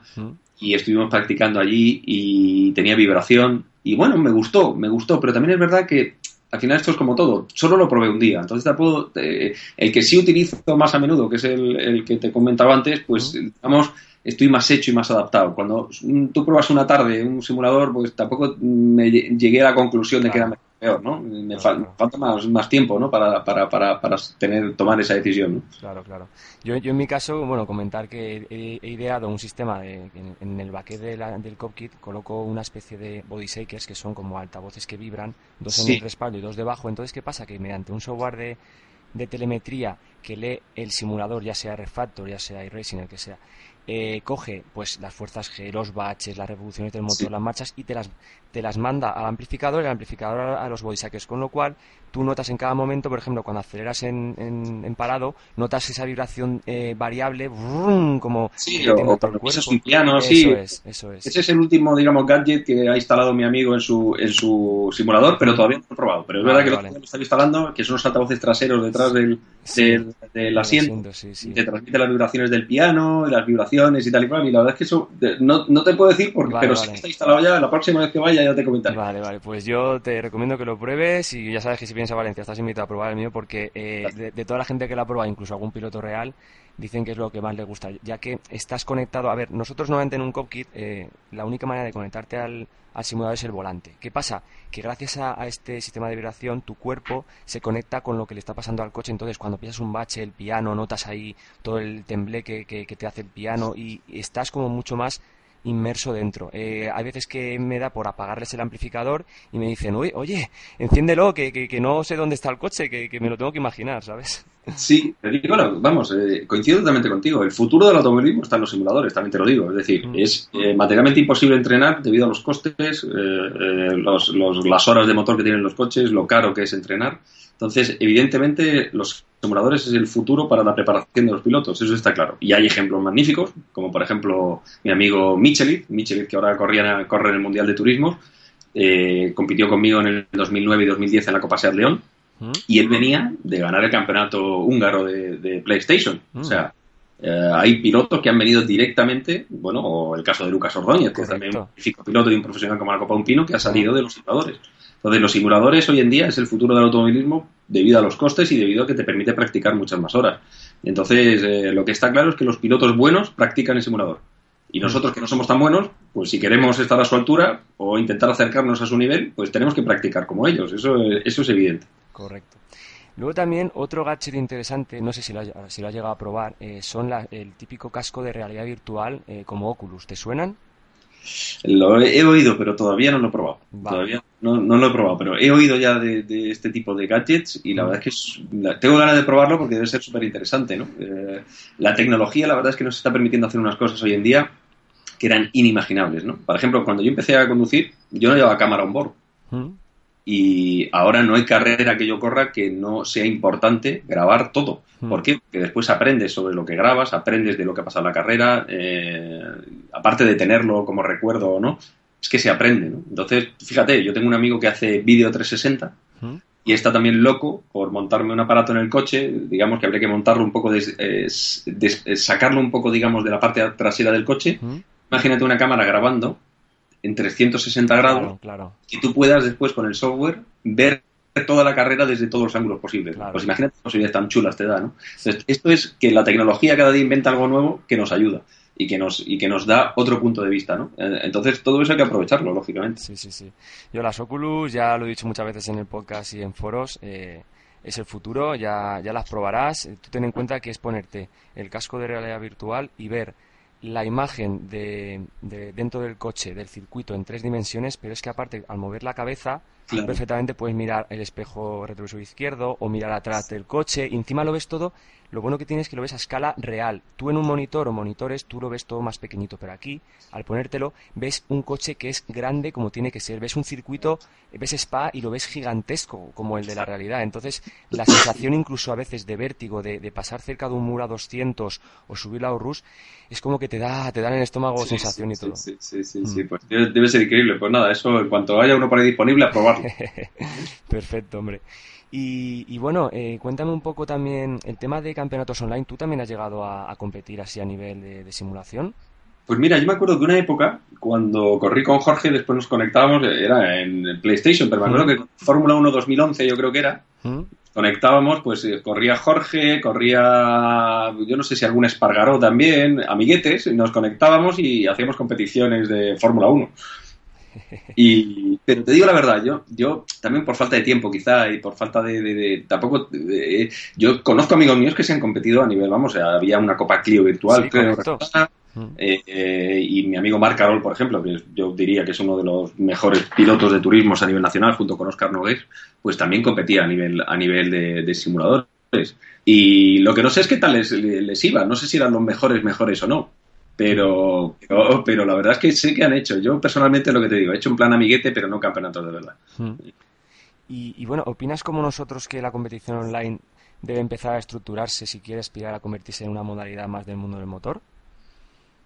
y estuvimos practicando allí y tenía vibración. Y bueno, me gustó, me gustó, pero también es verdad que al final esto es como todo, solo lo probé un día, entonces te puedo, eh, el que sí utilizo más a menudo, que es el, el que te comentaba antes, pues digamos, estoy más hecho y más adaptado. Cuando tú pruebas una tarde un simulador, pues tampoco me llegué a la conclusión de que era peor, ¿no? Me falta más, más tiempo, ¿no? Para, para, para, para tener, tomar esa decisión, ¿no? Claro, claro. Yo, yo en mi caso, bueno, comentar que he, ideado un sistema de, en, el baquet de del cockpit coloco una especie de body shakers que son como altavoces que vibran, dos en el respaldo y dos debajo. Entonces, ¿qué pasa? Que mediante un software de, de telemetría que lee el simulador, ya sea Refactor, ya sea iRacing, el que sea, eh, coge pues las fuerzas G, los baches, las revoluciones del motor, las marchas y te las, te las manda al amplificador y el amplificador a, los body con lo cual tú notas en cada momento, por ejemplo, cuando aceleras en, en, parado, notas esa vibración eh, variable, como sí, o, es un piano, eso sí. Es, eso es. Ese es el último, digamos, gadget que ha instalado mi amigo en su, en su simulador, pero todavía no lo he probado. Pero es verdad que lo, está instalando, que son los altavoces traseros detrás del, del, asiento, te transmite las vibraciones del piano, las vibraciones y tal y cual. Y la verdad es que eso no, no te puedo decir, porque, pero si está instalado ya, la próxima vez que vaya ya te comentaré. Vale, vale, pues yo te recomiendo que lo pruebes y ya sabes que si vienes a Valencia estás invitado a probar el mío porque eh, de, toda la gente que ha probado, incluso algún piloto real, dicen que es lo que más le gusta, ya que estás conectado. A ver, nosotros normalmente en un cockpit, eh, la única manera de conectarte al, simulador es el volante. ¿Qué pasa? Que gracias a, este sistema de vibración, tu cuerpo se conecta con lo que le está pasando al coche. Entonces, cuando pisas un bache, el piano, notas ahí todo el tembleque que, que te hace el piano y estás como mucho más inmerso dentro. Eh, hay veces que me da por apagarles el amplificador y me dicen, oye, oye enciéndelo, que, que, no sé dónde está el coche, que, que, me lo tengo que imaginar, ¿sabes? <laughs> Sí, vamos, eh, coincido totalmente contigo. El futuro del automovilismo está en los simuladores, también te lo digo. Es decir, mm. es eh, materialmente imposible entrenar debido a los costes, los, los, las horas de motor que tienen los coches, lo caro que es entrenar. Entonces, evidentemente, los simuladores es el futuro para la preparación de los pilotos, eso está claro. Y hay ejemplos magníficos, como por ejemplo mi amigo Michelit, Michelit que ahora corría, corre en el Mundial de Turismo, eh, compitió conmigo en el 2009 y 2010 en la Copa Seat León, y él venía de ganar el campeonato húngaro de, PlayStation. O sea, eh, hay pilotos que han venido directamente, bueno, o el caso de Lucas Ordóñez, que es también un piloto y un profesional como la Copa Un Pino, que ha salido de los simuladores. Entonces, los simuladores hoy en día es el futuro del automovilismo debido a los costes y debido a que te permite practicar muchas más horas. Entonces, eh, lo que está claro es que los pilotos buenos practican el simulador. Y mm. nosotros que no somos tan buenos, pues si queremos estar a su altura o intentar acercarnos a su nivel, pues tenemos que practicar como ellos. Eso, eso es evidente. Correcto. Luego también otro gadget interesante, no sé si lo, ha, si lo llegado a probar, eh, son el típico casco de realidad virtual eh, como Oculus. ¿Te suenan? Lo he, oído, pero todavía no lo he probado. Todavía no, no, lo he probado, pero he oído ya de, este tipo de gadgets y la verdad es que tengo ganas de probarlo porque debe ser súper interesante. ¿no? Eh, la tecnología, la verdad es que nos está permitiendo hacer unas cosas hoy en día que eran inimaginables. ¿no? Por ejemplo, cuando yo empecé a conducir, yo no llevaba cámara on board. Y ahora no hay carrera que yo corra que no sea importante grabar todo. Hmm. ¿Por qué? Porque después aprendes sobre lo que grabas, aprendes de lo que ha pasado en la carrera, eh, aparte de tenerlo como recuerdo o no, es que se aprende. ¿no? Entonces, fíjate, yo tengo un amigo que hace vídeo 360 hmm. y está también loco por montarme un aparato en el coche, digamos que habría que montarlo un poco, de, sacarlo un poco, digamos, de la parte trasera del coche. Hmm. Imagínate una cámara grabando en 360 grados y tú puedas después con el software ver toda la carrera desde todos los ángulos posibles. Pues imagínate qué posibilidades tan chulas te da, ¿no? esto es que la tecnología cada día inventa algo nuevo que nos ayuda y que nos y que nos da otro punto de vista, ¿no? Eh, entonces todo eso hay que aprovecharlo, lógicamente. Sí, sí, sí. Yo las Oculus ya lo he dicho muchas veces en el podcast y en foros. Eh, es el futuro, ya, ya las probarás. Tú ten en cuenta que es ponerte el casco de realidad virtual y ver la imagen de, dentro del coche, del circuito en tres dimensiones, pero es que aparte, al mover la cabeza, perfectamente puedes mirar el espejo retrovisor izquierdo o mirar atrás del coche, y encima lo ves todo lo bueno que tienes es que lo ves a escala real. Tú en un monitor o monitores, tú lo ves todo más pequeñito, pero aquí, al ponértelo, ves un coche que es grande como tiene que ser. Ves un circuito, ves spa y lo ves gigantesco como el de la realidad. Entonces, la sensación incluso a veces de vértigo, de, pasar cerca de un muro a 200 o subir la Orrus, es como que te da, te da en el estómago sensación y todo. Sí, sí, sí, sí, mm. pues debe ser increíble. Pues nada, eso en cuanto haya uno por ahí disponible, a probarlo. <laughs> Perfecto, hombre. Y, bueno, eh, cuéntame un poco también el tema de campeonatos online. ¿Tú también has llegado a, competir así a nivel de, simulación? Pues mira, yo me acuerdo de una época cuando corrí con Jorge, después nos conectábamos, era en PlayStation, pero me acuerdo que Fórmula 1 2011 yo creo que era, conectábamos, pues eh, corría Jorge, corría, yo no sé si algún Espargaró también, amiguetes, y nos conectábamos y hacíamos competiciones de Fórmula 1. Y, pero te digo la verdad, yo, yo también por falta de tiempo quizá y por falta de, tampoco, yo conozco amigos míos que se han competido a nivel, vamos, había una Copa Clio virtual, creo, mm. eh, y mi amigo Marc Carol, por ejemplo, que yo diría que es uno de los mejores pilotos de turismo a nivel nacional, junto con Oscar Nogués, pues también competía a nivel, a nivel de, simuladores. Y lo que no sé es qué tal les, les iba, no sé si eran los mejores, mejores o no pero, pero, la verdad es que sé que han hecho. Yo personalmente lo que te digo, he hecho un plan amiguete, pero no campeonato de verdad. Hmm. Y, bueno, ¿opinas como nosotros que la competición online debe empezar a estructurarse si quiere aspirar a convertirse en una modalidad más del mundo del motor?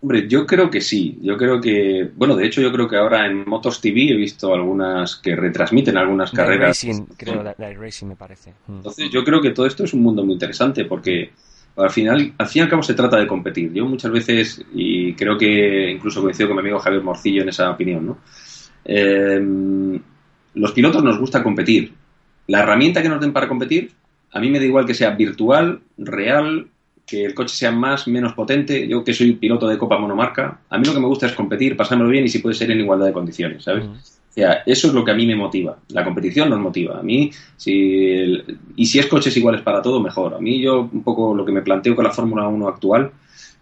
Hombre, yo creo que sí. Yo creo que, bueno, de hecho yo creo que ahora en Motos TV he visto algunas que retransmiten algunas carreras. Racing, creo, la, Racing me parece. Hmm. Entonces yo creo que todo esto es un mundo muy interesante porque al final, al fin y al cabo se trata de competir. Yo muchas veces, y creo que incluso coincido con mi amigo Javier Morcillo en esa opinión, ¿no? Em, los pilotos nos gusta competir. La herramienta que nos den para competir, a mí me da igual que sea virtual, real, que el coche sea más, menos potente. Yo que soy piloto de Copa Monomarca, a mí lo que me gusta es competir, pasármelo bien y si puede ser en igualdad de condiciones, ¿sabes? eso es lo que a mí me motiva. La competición nos motiva. A mí, si y si es coches iguales para todo, mejor. A mí, yo, un poco lo que me planteo con la Fórmula 1 actual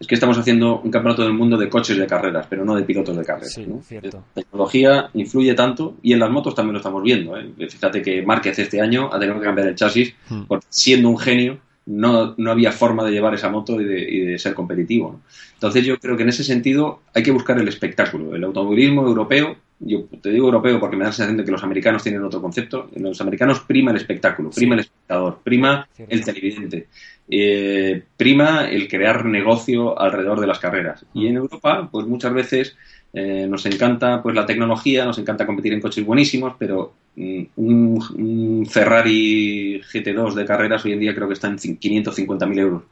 es que estamos haciendo un campeonato del mundo de coches de carreras, pero no de pilotos de carreras. La tecnología influye tanto y en las motos también lo estamos viendo. ¿eh? Fíjate que Márquez este año ha tenido que cambiar el chasis hmm. porque siendo un genio no, no había forma de llevar esa moto y de, ser competitivo. Entonces yo creo que en ese sentido hay que buscar el espectáculo. El automovilismo europeo, yo te digo europeo porque me da la sensación de que los americanos tienen otro concepto. Los americanos prima el espectáculo, prima el espectador, prima el televidente, eh, prima el crear negocio alrededor de las carreras. Y en Europa, pues muchas veces eh, nos encanta pues la tecnología, nos encanta competir en coches buenísimos, pero mm, un, Ferrari GT2 de carreras hoy en día creo que está en 550.000 euros.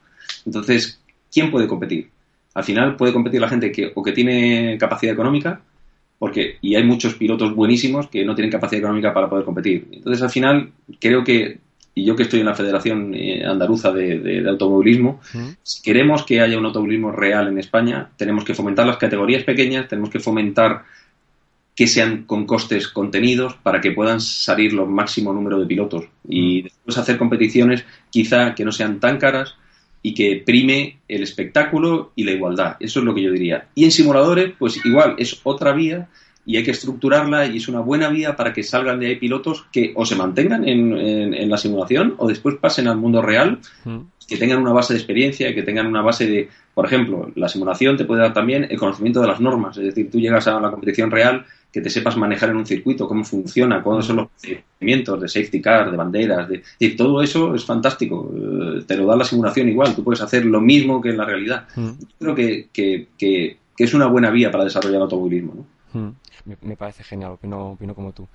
Entonces, ¿quién puede competir? Al final puede competir la gente que o que tiene capacidad económica, porque y hay muchos pilotos buenísimos que no tienen capacidad económica para poder competir. Entonces, al final, creo que y yo que estoy en la Federación eh, Andaluza de, Automovilismo, si queremos que haya un automovilismo real en España, tenemos que fomentar las categorías pequeñas, tenemos que fomentar que sean con costes contenidos para que puedan salir los máximo número de pilotos y después hacer competiciones quizá que no sean tan caras y que prime el espectáculo y la igualdad. Eso es lo que yo diría. Y en simuladores, pues igual es otra vía y hay que estructurarla y es una buena vía para que salgan de ahí pilotos que o se mantengan en, en, la simulación o después pasen al mundo real, mm. que tengan una base de experiencia, que tengan una base de, por ejemplo, la simulación te puede dar también el conocimiento de las normas, es decir, tú llegas a la competición real que te sepas manejar en un circuito, cómo funciona, cuáles son los procedimientos de safety car, de banderas, de, y todo eso es fantástico. Eh, te lo da la simulación igual, tú puedes hacer lo mismo que en la realidad. Mm. Yo creo que, que, que, es una buena vía para desarrollar el automovilismo. ¿no? Mm me, parece genial, opino, opino como tú.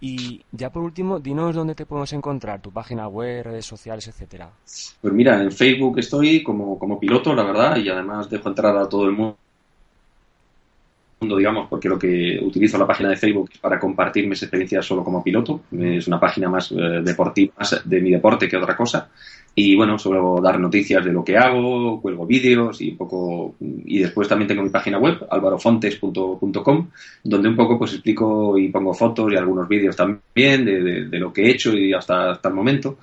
Y ya por último, dinos dónde te podemos encontrar, tu página web, redes sociales, etcétera. Pues mira, en Facebook estoy como, como piloto, la verdad, y además dejo entrar a todo el mundo digamos, porque lo que utilizo la página de Facebook es para compartir mis experiencias solo como piloto. Es una página más eh, deportiva, más de mi deporte que otra cosa. Y bueno, suelo dar noticias de lo que hago, cuelgo vídeos y un poco. Y después también tengo mi página web, alvarofontes.com, donde un poco pues explico y pongo fotos y algunos vídeos también de, de, lo que he hecho y hasta, hasta el momento.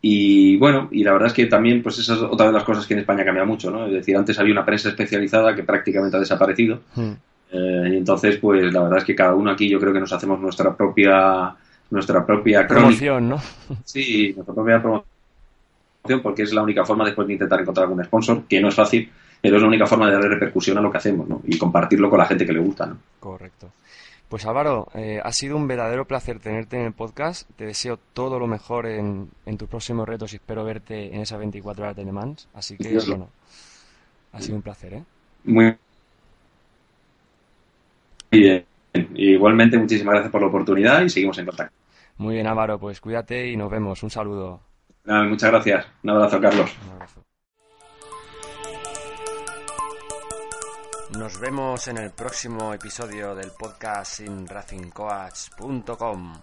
Y bueno, y la verdad es que también, pues esa es otra de las cosas que en España cambia mucho, ¿no? Es decir, antes había una prensa especializada que prácticamente ha desaparecido. Hmm. Eh, y entonces, pues la verdad es que cada uno aquí yo creo que nos hacemos nuestra propia nuestra propia promoción, ¿no? Sí, nuestra propia promoción porque es la única forma después de intentar encontrar algún sponsor, que no es fácil, pero es la única forma de darle repercusión a lo que hacemos ¿no? y compartirlo con la gente que le gusta. ¿no? Correcto. Pues Álvaro, eh, ha sido un verdadero placer tenerte en el podcast. Te deseo todo lo mejor en, tus próximos retos y espero verte en esas 24 horas de Le Mans. Así que, bueno, ha sido un placer. ¿eh? Muy bien. Igualmente, muchísimas gracias por la oportunidad y seguimos en contacto. Muy bien, Álvaro, pues cuídate y nos vemos. Un saludo. muchas gracias. Un abrazo, Carlos. Un abrazo. Nos vemos en el próximo episodio del podcast sin racingcoach.com.